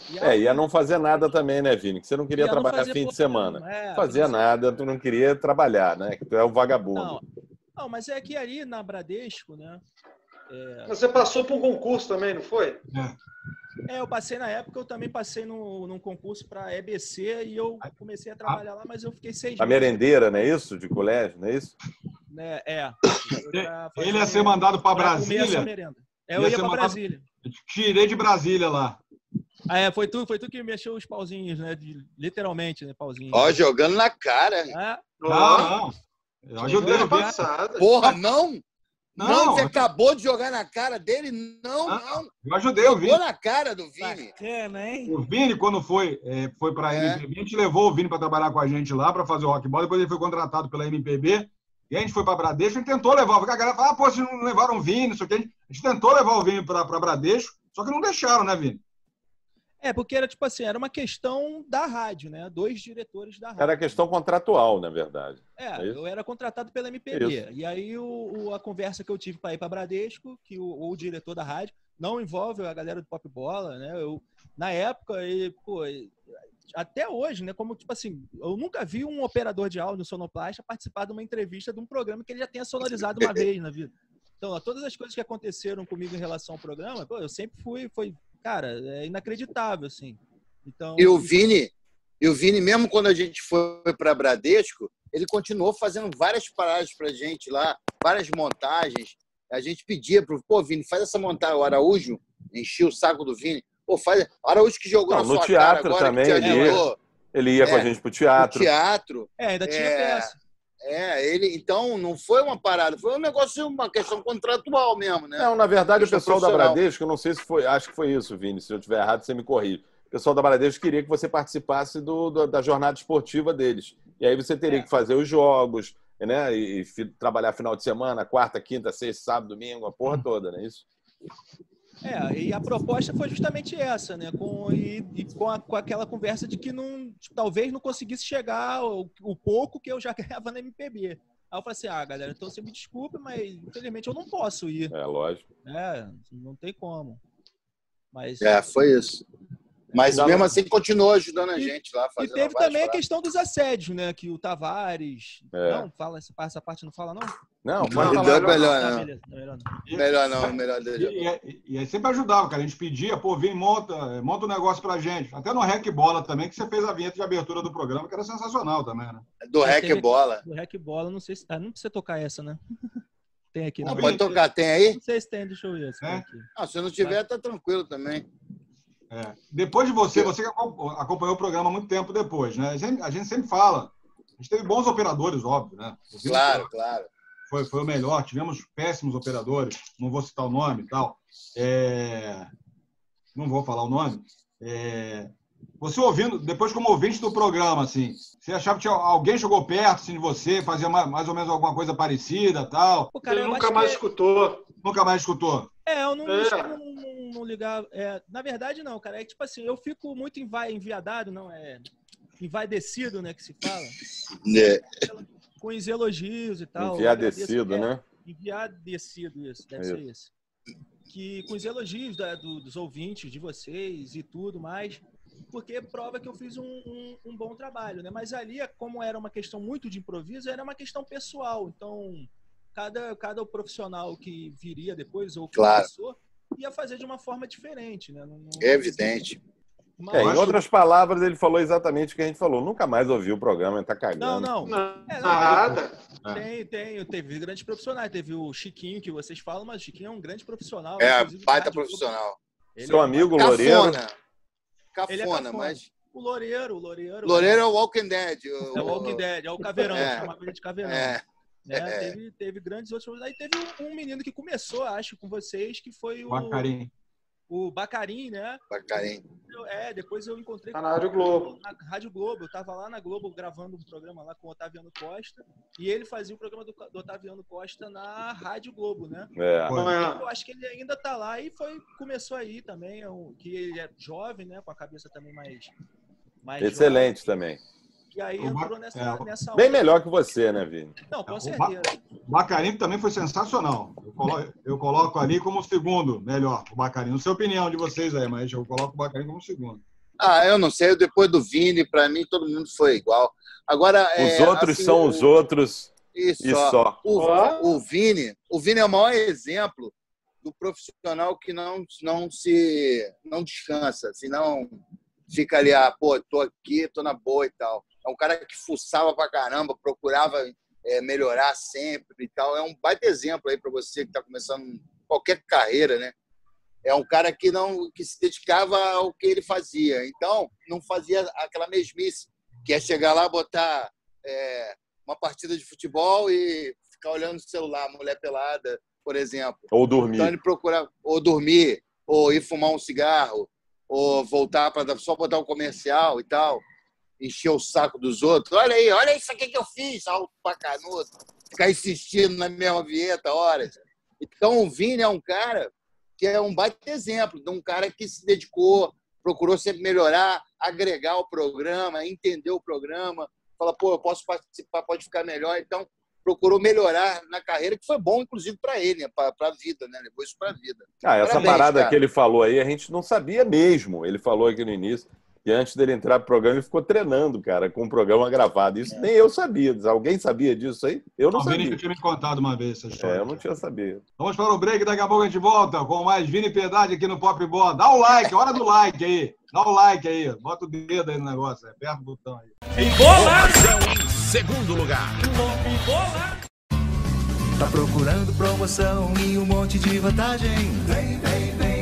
E É, ia não fazer nada também, né, Vini? Que você não queria Ia não trabalhar fim de semana. nenhuma, é, Fazia nada, tu não queria trabalhar, né? Que tu é o vagabundo. Não, não, mas é que ali na Bradesco, né? é, Você passou por um concurso também, não foi? É, eu passei na época, eu também passei no, num concurso para EBC e eu comecei a trabalhar lá, mas eu fiquei seis A merendeira, não é isso? De colégio, não é isso? Né? É. Ele ia ser mandado para Brasília. É, eu Ia ia para mandado- Brasília. Tirei de Brasília lá. Ah, é, foi tu, foi tu que mexeu os pauzinhos, né? de- literalmente, né? Pauzinhos. Ó, jogando na cara. É. Não, não. Eu ajudei. Vi. passar. Porra, não? Não. Não, você acabou de jogar na cara dele? Não, não. Eu ajudei, eu vi. Jogou na cara do Vini. Bacana, hein? O Vini, quando foi, é, foi para a MPB, a gente levou o Vini para trabalhar com a gente lá, para fazer o rock ball. Depois ele foi contratado pela MPB. E a gente foi para Bradesco e tentou levar. Porque a galera fala, ah, pô, vocês não levaram o Vini, isso aqui. A gente tentou levar o Vini para Bradesco, só que não deixaram, né, Vini? É, porque era tipo assim, era uma questão da rádio, né? Dois diretores da rádio. Era questão contratual, na verdade. É, É eu era contratado pela MPB. Isso. E aí o, o- a conversa que eu tive para ir para Bradesco, que o, o diretor da rádio não envolve a galera do Pop Bola, né? Eu, na época, e, pô, até hoje, né? Como tipo assim, eu nunca vi um operador de áudio sonoplasta participar de uma entrevista de um programa que ele já tenha sonorizado uma vez na vida. Então, ó, todas as coisas que aconteceram comigo em relação ao programa, pô, eu sempre fui, foi, cara, é inacreditável, assim. Então, E o Vini, e o Vini, mesmo quando a gente foi para Bradesco, ele continuou fazendo várias paradas pra gente lá, várias montagens. A gente pedia pro, pô, Vini, faz essa montagem. O Araújo enchia o saco do Vini. Pô, faz. Araújo que jogou Não, na no sua teatro agora, também, ele ia, ele ia com a É, gente pro teatro. No teatro. É, ainda tinha É, peça. É, ele, então não foi uma parada, foi um negócio, uma questão contratual mesmo, né? Não, na verdade, o pessoal da. Bradesco, eu não sei se foi, acho que foi isso, Vini. Se eu estiver errado, você me corrige. O pessoal da Bradesco queria que você participasse do, do- da jornada esportiva deles. E aí você teria que fazer os jogos, né? E, e trabalhar final de semana, quarta, quinta, sexta, sábado, domingo, a porra toda, não é isso? É, e a proposta foi justamente essa, né? Com, e, e com, a- com aquela conversa de que não, talvez não conseguisse chegar o, o pouco que eu já ganhava na MPB. Aí eu falei assim, ah, galera, então você me desculpe, mas infelizmente eu não posso ir. É, lógico. É, não tem como. Mas, É, foi isso. Mas mesmo assim continuou ajudando a E- gente lá, E teve também a questão dos assédios, né? Que o Tavares. É. Não, fala essa, essa parte, não fala, não? Não, Não, fala, melhor, melhor, Tá, não. beleza, melhor não. Melhor não, melhor E, e, e aí sempre ajudava, cara. A gente pedia, pô, vem, monta, monta um negócio pra gente. Até no Rec Bola também, que você fez a vinheta de abertura do programa, que era sensacional também, né? Do É, Rec teve- Bola. Do Rec Bola, não sei se. Ah, não precisa tocar essa, né? Tem aqui, Não, não. pode tocar, tem aí? Não sei se tem, deixa eu ver. se É? aqui. Ah, se não tiver, tá tranquilo também. É. Depois de você, você acompanhou o programa muito tempo depois, né? A gente, a gente sempre fala. A gente teve bons operadores, óbvio, né? Claro, claro. Foi, foi o melhor. Tivemos péssimos operadores, não vou citar o nome e tal. É, Não vou falar o nome. É, Você ouvindo, depois como ouvinte do programa, assim, você achava que alguém chegou perto assim, de você, fazia mais, mais ou menos alguma coisa parecida tal? Pô, cara, Ele eu nunca mais que- escutou. Nunca mais escutou? É, eu não, É. não, não, não ligava. É, na verdade, não, cara. É que, tipo assim, eu fico muito enviadado, não é? Envaidecido, né? Que se fala. É. Com os elogios e tal. Enviadecido, né? É, enviadecido, isso, deve É ser isso. Que com os elogios da- do- dos ouvintes, de vocês e tudo mais, porque prova que eu fiz um, um- um bom trabalho, né? Mas ali, como era uma questão muito de improviso, era uma questão pessoal. Então, cada, cada profissional que viria depois, ou que Claro. passou, ia fazer de uma forma diferente, né? Não- não- É evidente. Mas- É, em outras palavras, ele falou exatamente o que a gente falou. Nunca mais ouviu o programa, ele tá cagando. Não, não. É, não, nada. Tem, tem. Teve grandes profissionais. Teve o Chiquinho, que vocês falam, mas o Chiquinho é um grande profissional. É, baita profissional. Ele Seu é- amigo Loureiro. Cafona. Ele é Cafona, cafona. mas. o Loureiro, o Loureiro. Loureiro é o Walking Dead. É o Walking Dead, é o Caveirão, É. chamava ele de Caveirão. É. Né? É. Teve, teve grandes outros. Aí teve um, um menino que começou, acho, com vocês, que foi o. Bacarim. O Bacarim, né? Bacarim. Eu- é, depois eu encontrei Tá na Rádio Globo. Na Rádio Globo. Eu tava lá na Globo gravando um programa lá com o Otaviano Costa. E ele fazia o programa do, do Otaviano Costa na Rádio Globo, né? É. Eu acho que ele ainda tá lá e foi, começou aí também, é que ele é jovem, né? Com a cabeça também mais. mais Excelente também. E aí O entrou nessa, é, nessa Bem onda. melhor que você, né, Vini? Não, com Ba- certeza. O Bacarim também foi sensacional. Eu coloco, eu coloco ali como segundo, melhor, o Bacarim. Não sei a opinião de vocês aí, mas eu coloco o Bacarim como segundo. Ah, eu não sei. Depois do Vini, pra mim, todo mundo foi igual. Agora, Os é, outros assim, são o- os outros E e só. só. O, o Vini, o Vini é o maior exemplo do profissional que não, não se não descansa, assim, não fica ali, ah, pô, tô aqui, tô na boa e tal. É um cara que fuçava pra caramba, procurava é, melhorar sempre e tal. É um baita exemplo aí para você que tá começando qualquer carreira, né? É um cara que não que se dedicava ao que ele fazia. Então, não fazia aquela mesmice, que é chegar lá, botar é, uma partida de futebol e ficar olhando o celular, mulher pelada, por exemplo. Ou dormir. Então ele procurava ou dormir, ou ir fumar um cigarro, ou voltar para só botar um comercial e tal, encher o saco dos outros. Olha aí, olha isso aqui que eu fiz, alto pra canudo. Ficar insistindo na mesma vinheta horas. Então o Vini é um cara que é um baita exemplo de um cara que se dedicou, procurou sempre melhorar, agregar o programa, entender o programa, fala, pô, eu posso participar, pode ficar melhor. Então, procurou melhorar na carreira, que foi bom, inclusive, para ele, né? para a vida, né? Levou isso para a vida. Ah, essa Parabéns, parada cara. que ele falou aí, a gente não sabia mesmo. Ele falou aqui no início. E antes dele entrar pro programa, ele ficou treinando, cara, com o programa gravado. Isso nem eu sabia. Alguém sabia disso aí? Eu não o Vini sabia. já tinha me contado uma vez essa história. É, eu não tinha sabido. Vamos para o break, daqui a pouco a gente volta com mais Vini Piedade aqui no Pop Bola. Dá o like, hora do like aí. Dá o like aí. Bota o dedo aí no negócio, aperta o botão aí. Informação em segundo lugar. Tá procurando promoção e um monte de vantagem? Vem, vem, vem,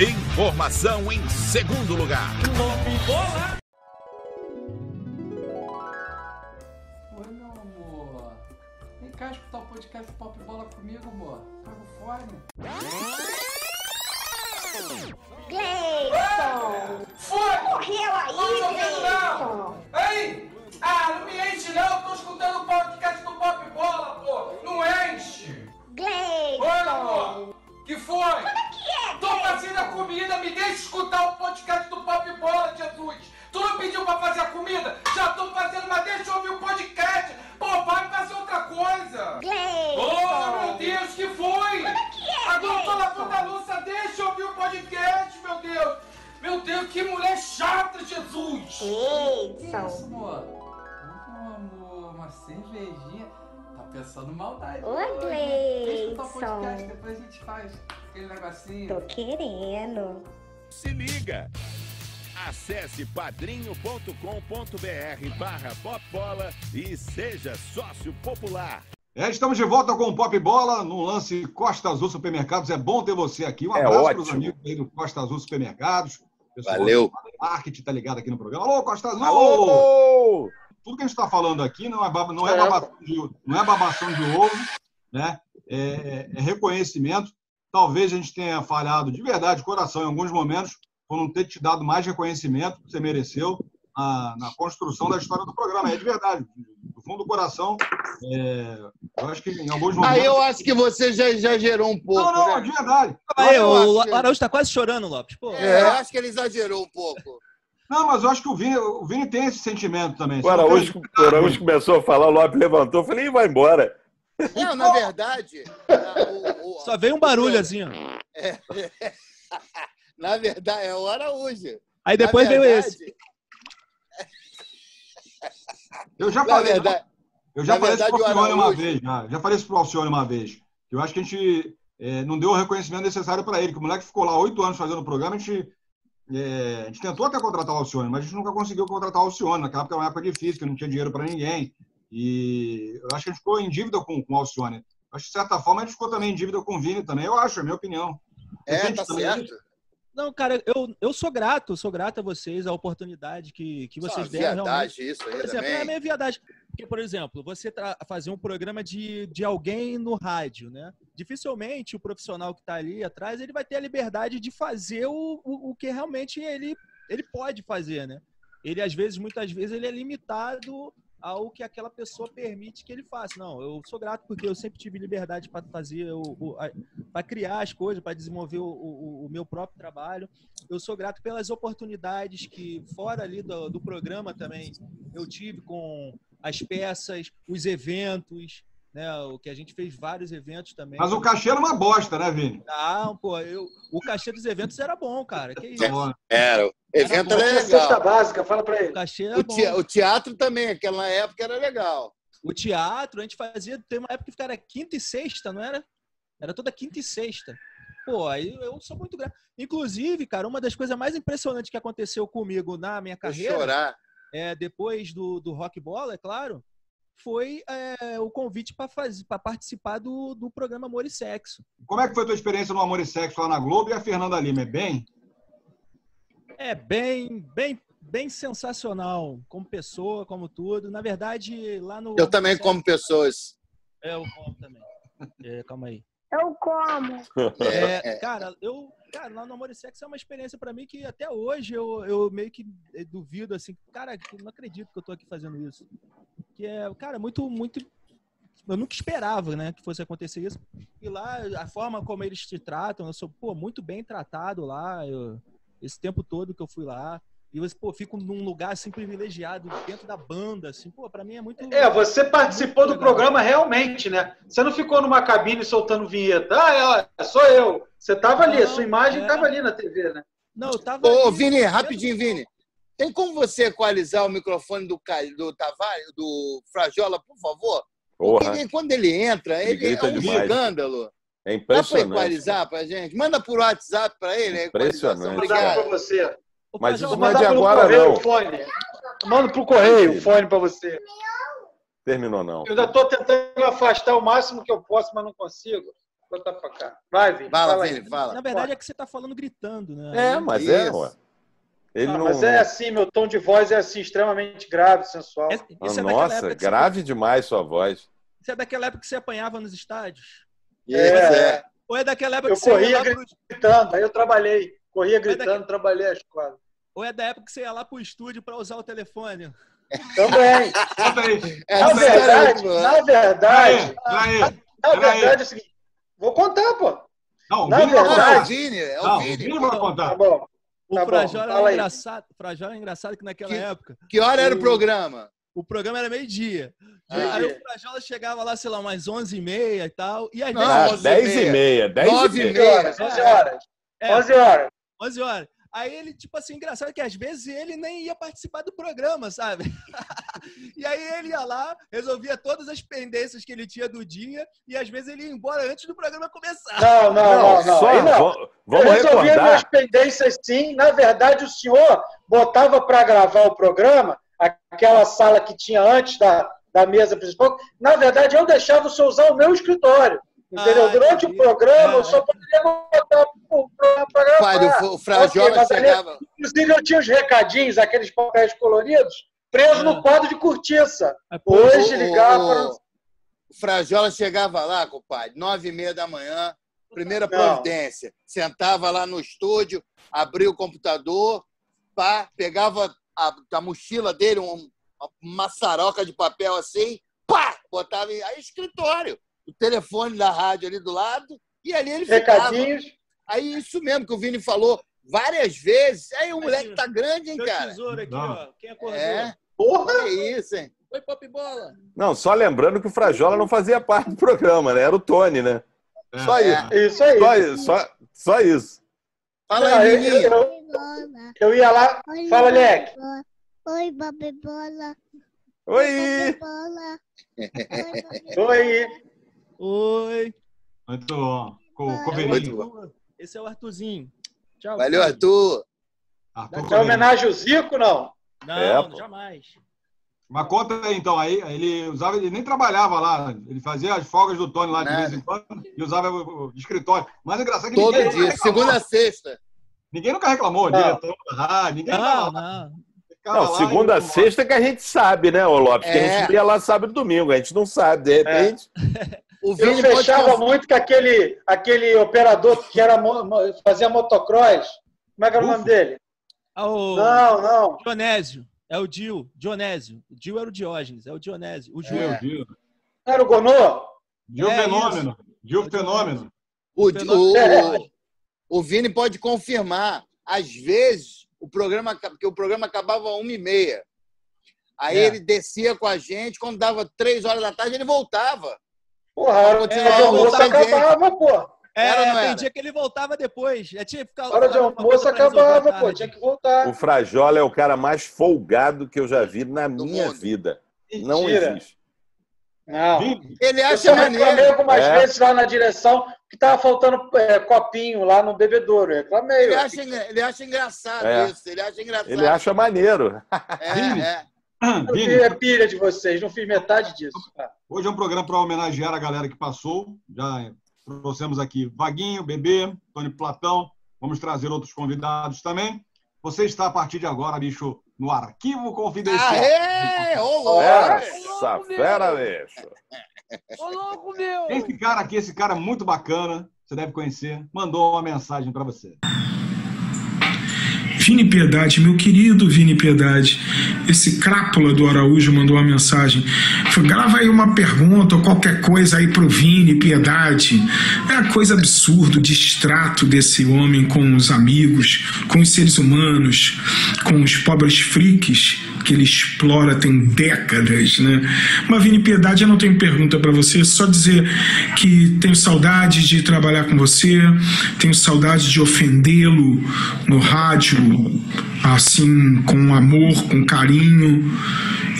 Informação em segundo lugar. Oi, meu amor. Vem cá escutar o podcast Pop Bola comigo, amor. Pega o fone. Gleison! Foi! Morreu aí, Gleison! não! Ei! Ah, não me enche não, eu tô escutando o podcast do Pop Bola, pô! Não enche! Gleison! Oi, amor! Que foi? Como é que é, Tô fazendo a comida, me deixa escutar o podcast do Pop Bola, Jesus! Tu não pediu pra fazer a comida? Já tô fazendo, mas deixa eu ouvir o podcast! Pô, vai fazer outra coisa! Gleison! Oh, meu Deus, que foi? Como é que é, Agora eu tô Gleison? lavando a louça, deixa eu ouvir o podcast, meu Deus! Meu Deus, que mulher chata, Jesus! Que isso, Gleison! amor? Meu amor, uma cervejinha. Pensando maldade. Ô, hoje, né? Vem escutar o Gleison. podcast, depois a gente faz aquele negocinho. Tô querendo. Se liga! Acesse padrinho.com.br barra popbola e seja sócio popular. É, estamos de volta com o Pop Bola no lance Costa Azul Supermercados. É bom ter você aqui. Um É abraço para os amigos aí do Costa Azul Supermercados. Pessoal Valeu. Marketing tá ligado aqui no programa. Alô, Costa Azul! Alô! Tudo que a gente está falando aqui não é, baba- não, é babação de, não é babação de ovo, né? É, é reconhecimento. Talvez a gente tenha falhado de verdade, de coração, em alguns momentos, por não ter te dado mais reconhecimento que você mereceu na, na construção da história do programa. É de verdade, do fundo do coração. é, eu acho que em alguns momentos. Aí eu acho que você já exagerou um pouco. Não, não, né? de verdade. Aí, eu o Araújo tá quase chorando, Lopes. Pô, É, eu acho que ele exagerou um pouco. Não, mas eu acho que o Vini, o Vini tem esse sentimento também. O Araújo, o Araújo começou a falar, o Lopes levantou, eu falei, "Ih, vai embora. Não, na verdade. o- o- Só veio um barulho assim, ó. é, na verdade, é o Araújo. Aí depois Na veio verdade- esse. Eu já falei. verdade, Eu já falei isso verdade, pro o Alcione uma vez, já, já falei isso pro Alcione uma vez. que Eu acho que a gente é, não deu o reconhecimento necessário para ele, que o moleque ficou lá oito anos fazendo o programa, a gente, é, a gente tentou até contratar o Alcione, mas a gente nunca conseguiu contratar o Alcione. Naquela época era uma época difícil, que não tinha dinheiro para ninguém. E eu acho que a gente ficou em dívida com, com o Alcione. Acho que, de certa forma, a gente ficou também em dívida com o Vini também. Eu acho, é a minha opinião. É, tá também certo. Não, cara, eu, eu sou grato, sou grato a vocês, a oportunidade que, que é vocês uma deram. viadagem realmente. isso aí Por exemplo, também. é meio viadagem. Porque, por exemplo, você fazer um programa de, de alguém no rádio, né? Dificilmente o profissional que está ali atrás ele vai ter a liberdade de fazer o, o, o que realmente ele, ele pode fazer, né? Ele, às vezes, muitas vezes, ele é limitado ao que aquela pessoa permite que ele faça. Não, eu sou grato porque eu sempre tive liberdade para fazer, para criar as coisas, para desenvolver o, o, o meu próprio trabalho. Eu sou grato pelas oportunidades que, fora ali do, do programa também, eu tive com as peças, os eventos, né? O que a gente fez vários eventos também. Mas o cachê era uma bosta, né, Vini? Não, pô, eu, o cachê dos eventos era bom, cara. Que isso? Era. O evento bom. era Tinha cesta legal. básica, fala pra ele. O cachê era O, bom. o teatro também, aquela época era legal. O teatro, a gente fazia. Tem uma época que era quinta e sexta, não era? Era toda quinta e sexta. Pô, aí eu sou muito grato. Inclusive, cara, uma das coisas mais impressionantes que aconteceu comigo na minha Vou carreira, chorar. é, depois do, do Rock Bola, é claro, foi é, o convite para participar do, do programa Amor e Sexo. Como é que foi a tua experiência no Amor e Sexo lá na Globo e a Fernanda Lima? É bem? É bem, bem, bem sensacional, como pessoa, como tudo. Na verdade, lá no. Eu também como pessoas. É, eu como também. É, calma aí. Eu como. É, cara, eu, cara, lá no Amor e Sexo é uma experiência pra mim que até hoje eu, eu meio que eh, duvido, assim, cara, não acredito que eu tô aqui fazendo isso. Que é, cara, muito, muito. Eu nunca esperava, né, que fosse acontecer isso. E lá, a forma como eles te tratam, eu sou, pô, muito bem tratado lá, eu- esse tempo todo que eu fui lá. E eu, pô, fico num lugar, assim, privilegiado, dentro da banda, assim, pô, pra mim é muito. É, você participou do legal. programa realmente, né? Você não ficou numa cabine soltando vinheta. Ah, é, sou eu. Você tava ali, a sua imagem é. tava ali na TV, né? Não, eu tava. Ô, ali, Vini, rapidinho, Vini. Tem como você equalizar o microfone do, do Tavares, do Frajola, por favor? Porra. Porque quando ele entra, Ele ele, é um demais. escândalo. É Dá pra impressionante. equalizar pra gente? Manda por WhatsApp pra ele. equalização. Impressionante. Obrigado. você. Mas isso não é de agora, correio não. o fone. Manda pro correio o fone pra você. Terminou, não. Eu ainda tô tentando afastar o máximo que eu posso, mas não consigo. Vou botar pra cá. Vai, Vini. Fala, fala aí. Vini, fala. Na verdade é que você tá falando gritando, né? É, mas é, Isso. ué. Ele Ah, não. mas é assim, meu tom de voz é assim, extremamente grave, sensual. É- Ah, Isso é Nossa, grave demais sua voz. Você, isso é daquela época que você apanhava nos estádios? Isso, é. Ou é daquela época Eu que você ia corria gritando, aí eu trabalhei. Corria daqui- gritando, trabalhei as quadras. Ou é da época que você ia lá pro estúdio pra usar o telefone? Também. Aí. Essa Na é verdade, boa. na verdade, Peraí, na peraí. verdade é o seguinte. Vou contar, pô. Não, o Na Vini vai Não, é o verdade- contar. Vini, é o Não, Vini. Vini vai Tá contar. bom. O Tá bom, Frajola era aí. engraçado. O Frajola era engraçado que naquela Que- época Que hora era o O- programa? o programa era meio-dia. Ah. Aí o Frajola chegava lá, sei lá, umas 11h30 e tal. E às Não, vezes. Ah, onze e 10 e meia. meia. 10 e Nove e meia. 11 horas, 11 horas. É. 11 horas. 11 horas. Aí ele, tipo assim, engraçado que às vezes ele nem ia participar do programa, sabe? e aí ele ia lá, resolvia todas as pendências que ele tinha do dia e às vezes ele ia embora antes do programa começar. Não, não, não, não. só Aí não. va- vamos eu resolvia minhas recordar. pendências sim. Na verdade, o senhor botava para gravar o programa, aquela sala que tinha antes da, da mesa principal. Na verdade, eu deixava o senhor usar o meu escritório. Entendeu? Ah, Durante o programa, Ah, eu só poderia botar o programa para gravar. O Frajola chegava. Inclusive, eu tinha os recadinhos, aqueles papéis coloridos, presos Ah. no quadro de cortiça. Pô, Hoje O- ligava o- para. O Frajola chegava lá, compadre, nove e meia da manhã, primeira Não. providência. Sentava lá no estúdio, abria o computador, pá, pegava a, a mochila dele, um- uma maçaroca de papel assim, pá, botava em aí, escritório. O telefone da rádio ali do lado, e ali ele ficava. Recadinhos. Aí isso mesmo que o Vini falou várias vezes. Aí o Aí, moleque tá grande, hein, cara? tesouro aqui, Não. ó. Quem acordou? É, Porra! é isso, hein? Oi, Pop Bola. Não, só lembrando que o Frajola não fazia parte do programa, né? Era o Tony, né? É. Só isso. Isso aí. Só isso. Só, só isso. Fala Não, aí, eu, Vini. eu- eu ia lá. Fala, Leque. Oi, Bob Bola. Oi! Bola. Oi. Oi. Muito bom. Co É, Coveirinho. Arthur. Esse é o Arthurzinho. Tchau. Valeu, filho. Arthur. É homenagem ao Zico, não? Não, É, jamais. Mas conta aí, então, aí ele usava, ele nem trabalhava lá, ele fazia as folgas do Tony lá de Nada. vez em quando e usava o, o escritório. Mas é engraçado que Todo ninguém nunca dia, reclamou. segunda a sexta. Ninguém nunca reclamou, Não. diretor rádio, ninguém Não, não. Não, segunda e- a sexta que a gente sabe, né, ô Lopes? Que a É. gente ia lá sábado e domingo, a gente não sabe, de repente. O Eu Vini pode fechava muito com aquele, aquele operador que era, fazia motocross. Como é que era o nome dele? Ah, o Não, não. Dionésio. É o Dil. Dionésio. O Dil era o Diógenes. É o Dionésio. O Gil. Deus. Não era o Gonô? Gil É, Fenômeno. Gil Fenômeno. O, o, É. o, o Vini pode confirmar. Às vezes, o programa, porque o programa acabava às uma e meia. Aí É. ele descia com a gente, quando dava três horas da tarde, ele voltava. Porra, a hora de Continuava almoço acabava, pô. É, Era não tem era? dia que ele voltava depois. É, tinha que ficar, A hora de ficava almoço acabava, pô. Tinha que voltar. O Frajola é o cara mais folgado que eu já vi na minha mundo. vida. Não Mentira. existe. Não. Ele Eu acha reclamei maneiro. algumas É. vezes lá na direção que tava faltando é, copinho lá no bebedouro. Eu reclamei. Ele acha, engra- ele acha engraçado É. isso. Ele acha engraçado. Ele acha maneiro. É, é. Eu vi a pilha de vocês, não fiz metade disso. cara. Hoje é um programa para homenagear a galera que passou. Já trouxemos aqui Vaguinho, Bebê, Tony Platão. Vamos trazer outros convidados também. Você está a partir de agora, bicho, no arquivo confidencial. Aê! Ô, louco! Essa fera, bicho. Ô, louco, meu! Esse cara aqui, esse cara muito bacana, você deve conhecer, mandou uma mensagem para você. Vini Piedade, meu querido Vini Piedade, esse crápula do Araújo mandou uma mensagem. Falou, grava aí uma pergunta ou qualquer coisa aí pro Vini Piedade. É a coisa absurda o distrato desse homem com os amigos, com os seres humanos, com os pobres freaks que ele explora tem décadas, né? Mas Vini Piedade, eu não tenho pergunta para você, só dizer que tenho saudade de trabalhar com você, tenho saudade de ofendê-lo no rádio, assim, com amor, com carinho,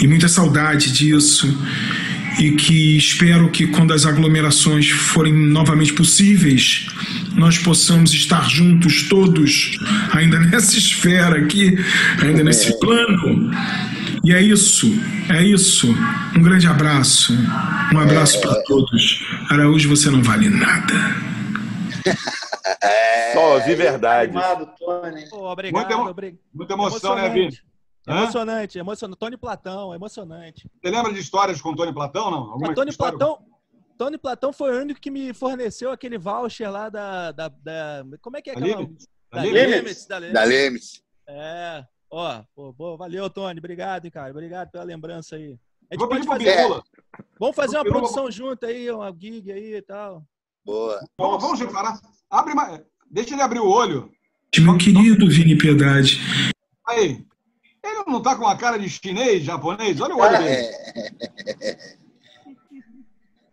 e muita saudade disso. E que espero que quando as aglomerações forem novamente possíveis, nós possamos estar juntos todos, ainda nessa esfera aqui, ainda nesse plano. E é isso, é isso. Um grande abraço. Um abraço para todos. Araújo, você não vale nada. Só ouvi verdade. Animado, Tony. Pô, obrigado, Muita, emo- obrigado. muita emoção, né, Vini? Hã? Emocionante, emocionante. Tony Platão, emocionante. Você lembra de histórias com Tony Platão, não? Alguma Tony história? Platão, Tony Platão foi o único que me forneceu aquele voucher lá da. da, da- como é que é Da aquela? Limits? Da Da Limits. Limits? Da Limits. Lemes. É. Ó, pô, pô, valeu, Tony. Obrigado, hein, cara. Obrigado pela lembrança aí. A gente Vou pode fazer. Pirula. Vamos fazer uma Pirula- produção junto aí, uma gig aí e tal. Boa. Vamos, vamos separar. Abre mais. Deixa ele abrir o olho. Meu querido Vini Piedade, Aí. Ele não tá com a cara de chinês, japonês? Olha o olho dele. é.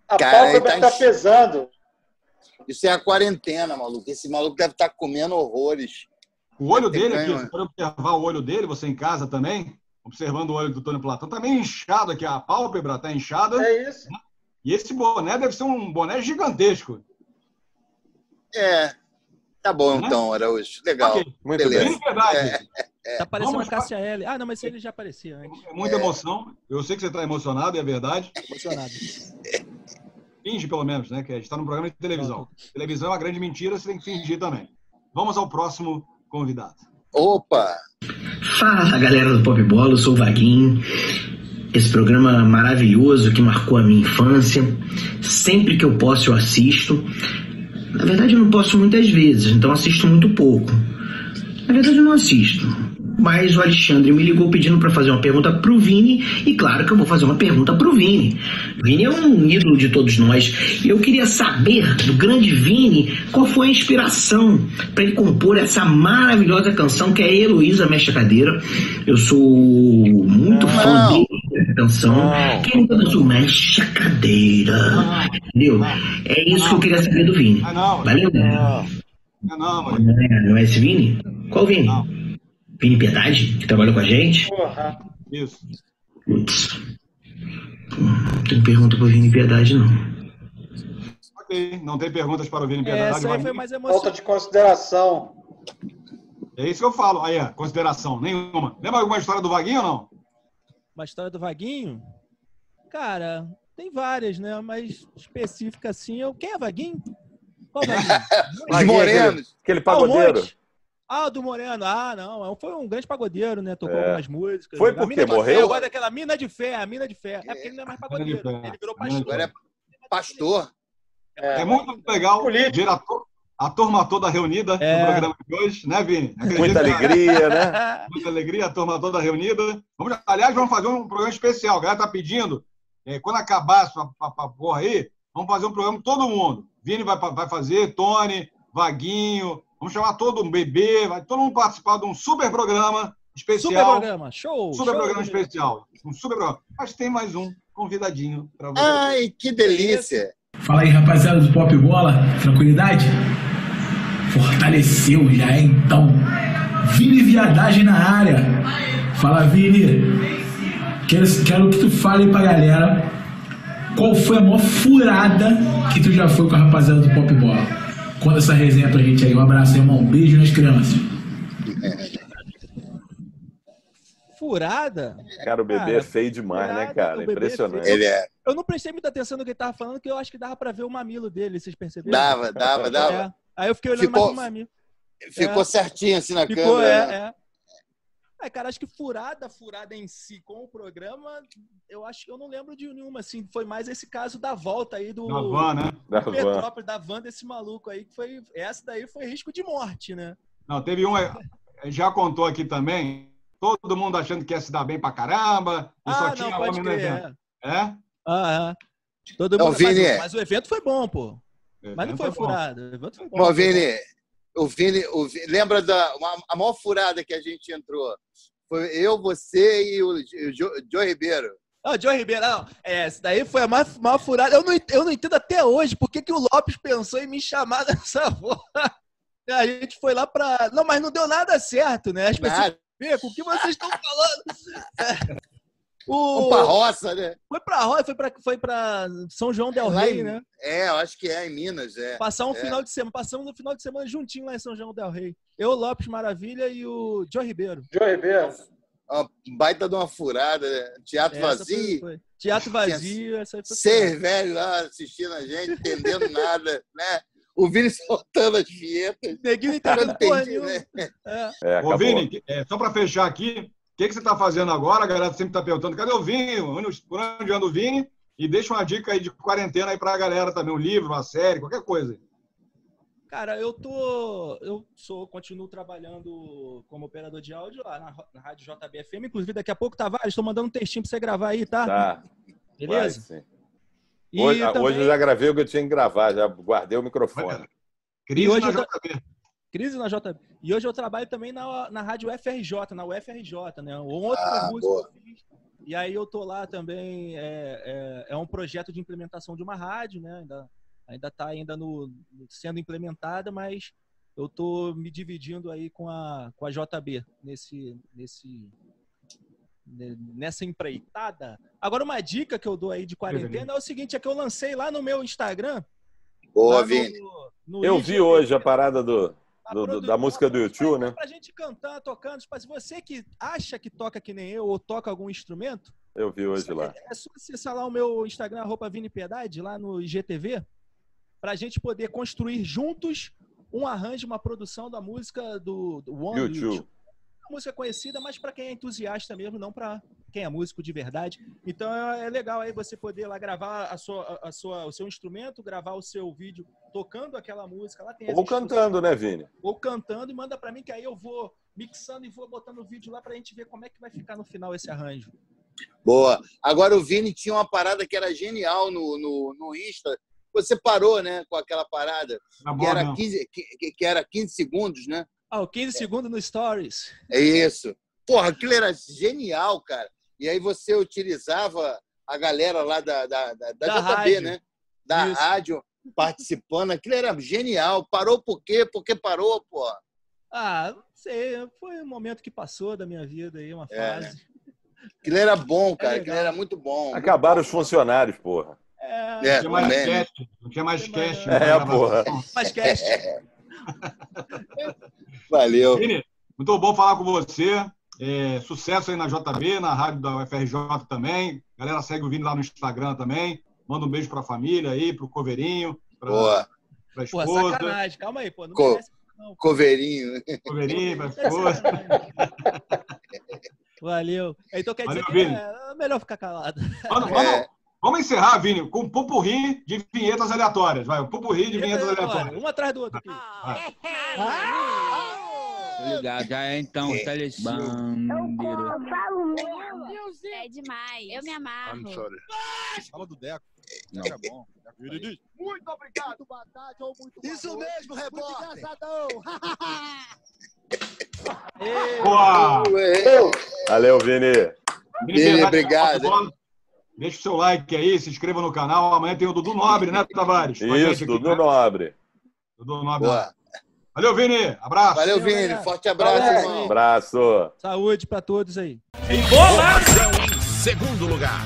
A Cara, pálpebra tá tá enche- pesando. Isso é a quarentena, maluco. Esse maluco deve estar comendo horrores. O olho dele ganho, aqui, né? você pode observar o olho dele, você em casa também, observando o olho do Tony Platão, tá meio inchado aqui, a pálpebra tá inchada. É isso. E esse boné deve ser um boné gigantesco. É. Tá bom, Né? então, Araújo. Legal. Ok. Muito Beleza. bem. Piedade, É. Tá parecendo Vamos a Cássia L. Ah, não, mas ele já aparecia antes. é muita emoção. Eu sei que você está emocionado, é verdade. Emocionado. Finge, pelo menos, né? Que a gente está num programa de televisão. Televisão é uma grande mentira, você tem que fingir também. Vamos ao próximo convidado. Opa! Fala galera do Pop Bola, eu sou o Vaguinho. Esse programa maravilhoso que marcou a minha infância. Sempre que eu posso, eu assisto. Na verdade, eu não posso muitas vezes, então assisto muito pouco. Na verdade, eu não assisto. Mas o Alexandre me ligou pedindo para fazer uma pergunta pro Vini, e claro que eu vou fazer uma pergunta pro Vini. O Vini é um ídolo de todos nós, e eu queria saber do grande Vini qual foi a inspiração para ele compor essa maravilhosa canção que é Heloísa Mexe a Cadeira. Eu sou muito fã dele, dessa canção. Quem nunca dançou Mexe a Cadeira? Entendeu? É isso que eu queria saber do Vini. Ah, não. Valeu, galera. Não, não. Não é, não é esse Vini? Qual Vini? Vini Piedade, que trabalha com a gente? Porra. Isso. Putz. tem pergunta pro Vini Piedade, não. Ok, não tem perguntas para o Vini É, Piedade. essa aí foi mais Falta emocionante. de consideração. É isso que eu falo. Aí, consideração, nenhuma. Lembra alguma história do Vaguinho ou não? Uma história do Vaguinho? Cara, tem várias, né? Mas específica assim. Eu... Quem é Vaguinho? Qual Vaguinho? Os morenos. Aquele o pagodeiro. Ah, do Moreno. Ah, não. é Foi um grande pagodeiro, né? Tocou É. algumas músicas. Foi porque de morreu? Gosto daquela mina de fé, a mina de fé. É porque ele não é mais pagodeiro. Ele virou pastor. Agora é pastor. É, muito legal ver a, turma toda reunida É. no programa de hoje, né, Vini? Acredito Muita que- alegria, né? Muita alegria, a turma toda reunida. Vamos, aliás, vamos fazer um programa especial. A galera tá pedindo. é, quando acabar essa porra aí, vamos fazer um programa com todo mundo. Vini vai, vai fazer, Tony, Vaguinho. Vamos chamar todo mundo, bebê, vai todo mundo participar de um super programa especial. Super programa, show. Super show, programa especial. Um super programa. Mas tem mais um convidadinho para você. Ai, que delícia. Fala aí, rapaziada do Pop Bola, tranquilidade? Fortaleceu já, hein? então. Vini Viadagem na área. Fala, Vini. Quero, quero que tu fale pra galera qual foi a maior furada que tu já foi com a rapaziada do Pop Bola. Conta essa resenha pra gente aí. Um abraço, irmão. Um beijo nas crianças. Furada? Cara, o bebê Cara, é feio demais, né, furada, cara? o bebê é Impressionante. feio. Ele é. Eu não prestei muita atenção no que ele tava falando, que eu acho que dava pra ver o mamilo dele, vocês perceberam? Dava, dava, dava. É. Aí eu fiquei olhando Ficou- mais pro mamilo. Ficou É. certinho assim na Ficou, câmera. é, é. É, cara, acho que furada, furada em si com o programa, eu acho que eu não lembro de nenhuma, assim. Foi mais esse caso da volta aí do. Da van, né? Da do van. Petrópolis, da van desse maluco aí, que foi. Essa daí foi risco de morte, né? Não, teve um, é, já contou aqui também, todo mundo achando que ia se dar bem pra caramba, e só Ah, tinha não, pode homem no crer. evento. É. É? Ah, é. Todo Não, mundo, Vini, mas, é. mas o evento foi bom, pô. Mas não foi bom. furado. O evento foi bom. Bom, Vini, o Vini, o Vi- lembra da uma- a maior furada que a gente entrou? Foi eu, você e o, o Jo- Joe Ribeiro. Ah, o Joe Ribeiro, não. É, essa daí foi a mais, maior furada. Eu não, eu não entendo até hoje por que, que o Lopes pensou em me chamar dessa porra. A gente foi lá pra. Não, mas não deu nada certo, né? As pessoas. Nada. Com o que vocês estão falando? O... Vamos pra roça, né? Foi pra roça, foi pra, foi pra São João Del Rey, em- né? É, eu acho que é, em Minas. É. Passar um É. final de semana, passamos um final de semana juntinho lá em São João Del Rey. Eu, Lopes Maravilha e o Joe Ribeiro. Joe Ribeiro. Uma baita de uma furada, né? teatro Essa vazio. foi- foi. Teatro vazio, essa aí foi Seis velhos lá assistindo a gente, entendendo nada, né? O Vini soltando as vietas. Neguinho entendendo porra entendi, né? É. É, Ô. Vini, é, só para fechar aqui, que, que você está fazendo agora? A galera sempre está perguntando, cadê o Vini? Onde- Por onde anda o Vini? E deixa uma dica aí de quarentena aí para a galera também, um livro, uma série, qualquer coisa. Cara, eu tô. Eu sou, continuo trabalhando como operador de áudio lá na, na Rádio JBFM. Inclusive, daqui a pouco, Tavares, estou mandando um textinho pra você gravar aí, tá? Tá. Beleza? Vai, sim. E Hoje, também- hoje eu já gravei o que eu tinha que gravar, já guardei o microfone. Crise hoje na eu tô- JB. Crise na JB. E hoje eu trabalho também na, na Rádio UFRJ, na UFRJ, né? Um outro Ah, músico boa. que eu fiz. E aí eu tô lá também, é, é, é um projeto de implementação de uma rádio, né? Ainda, ainda tá ainda no, sendo implementada, mas eu tô me dividindo aí com a, com a JB nesse, nesse, ne- nessa empreitada. Agora, uma dica que eu dou aí de quarentena é o seguinte, é que eu lancei lá no meu Instagram. Boa, lá no- Vini. no Eu vi hoje a parada do, do- do- da música do YouTube, né? pra gente cantar, tocando. Tipo, se você que acha que toca que nem eu ou toca algum instrumento, Eu vi hoje lá. é só acessar lá o meu Instagram, arroba Vini Piedade, lá no IGTV, pra gente poder construir juntos um arranjo, uma produção da música do, do One YouTube. YouTube. Uma música conhecida, mas para quem é entusiasta mesmo, não para quem é músico de verdade. Então é é legal aí você poder lá gravar a sua, a- a sua, o seu instrumento, gravar o seu vídeo tocando aquela música. Lá tem Ou cantando, né, Vini? ou cantando e manda pra mim que aí eu vou mixando e vou botando o vídeo lá pra gente ver como é que vai ficar no final esse arranjo. Boa. Agora o Vini tinha uma parada que era genial no, no, no Insta. Você parou, né, com aquela parada Tá que era, não. 15, que, que- que era 15 segundos, né? Ah, o 15 segundos no Stories. É isso. Porra, aquilo era genial, cara. E aí você utilizava a galera lá da, da, da, da Da JB, rádio. né? Da Isso. rádio participando. Aquilo era genial. Parou por quê? Porque parou, porra. Ah, não sei, foi um momento que passou da minha vida aí, uma É, fase. Aquilo era bom, cara. Aquilo era muito bom. Acabaram os funcionários, porra. Não É, tinha mais também, né? cast. Não tinha mais cast. É, porra. Mais cast. Valeu. Vini, muito bom falar com você. É, sucesso aí na JB, na rádio da UFRJ também. Galera, segue o Vini lá no Instagram também. Manda um beijo pra família aí, pro Coveirinho, pra, Boa. pra Pô, esposa. sacanagem. Calma aí, pô. Não Co- merece, não. Coveirinho. Coveirinho, pra esposa. Valeu. Então quer dizer Valeu, que Vini. é melhor ficar calado. Vamos, vamos- vamos encerrar, Vini, com um pupurri de vinhetas aleatórias. Vai, um pupurri de vinhetas aleatórias. Um atrás do outro aqui. Obrigado, já é então, É. telesbandeira. É demais. Eu me amarro. Fala do Deco. Deco é bom. É Muito obrigado, boa tarde ou muito Isso mesmo, repórter. Muito engraçadão. Boa! Valeu, Vini. Vini, obrigado. Deixa o seu like aí, se inscreva no canal. Amanhã tem o Dudu Nobre, né, Tavares? Isso, aqui, Dudu né? Nobre. Dudu Nobre. Boa. Valeu, Vini. Abraço. Valeu, Vini. Forte abraço, Valeu. irmão. Abraço. Saúde pra todos aí. Em segundo lugar.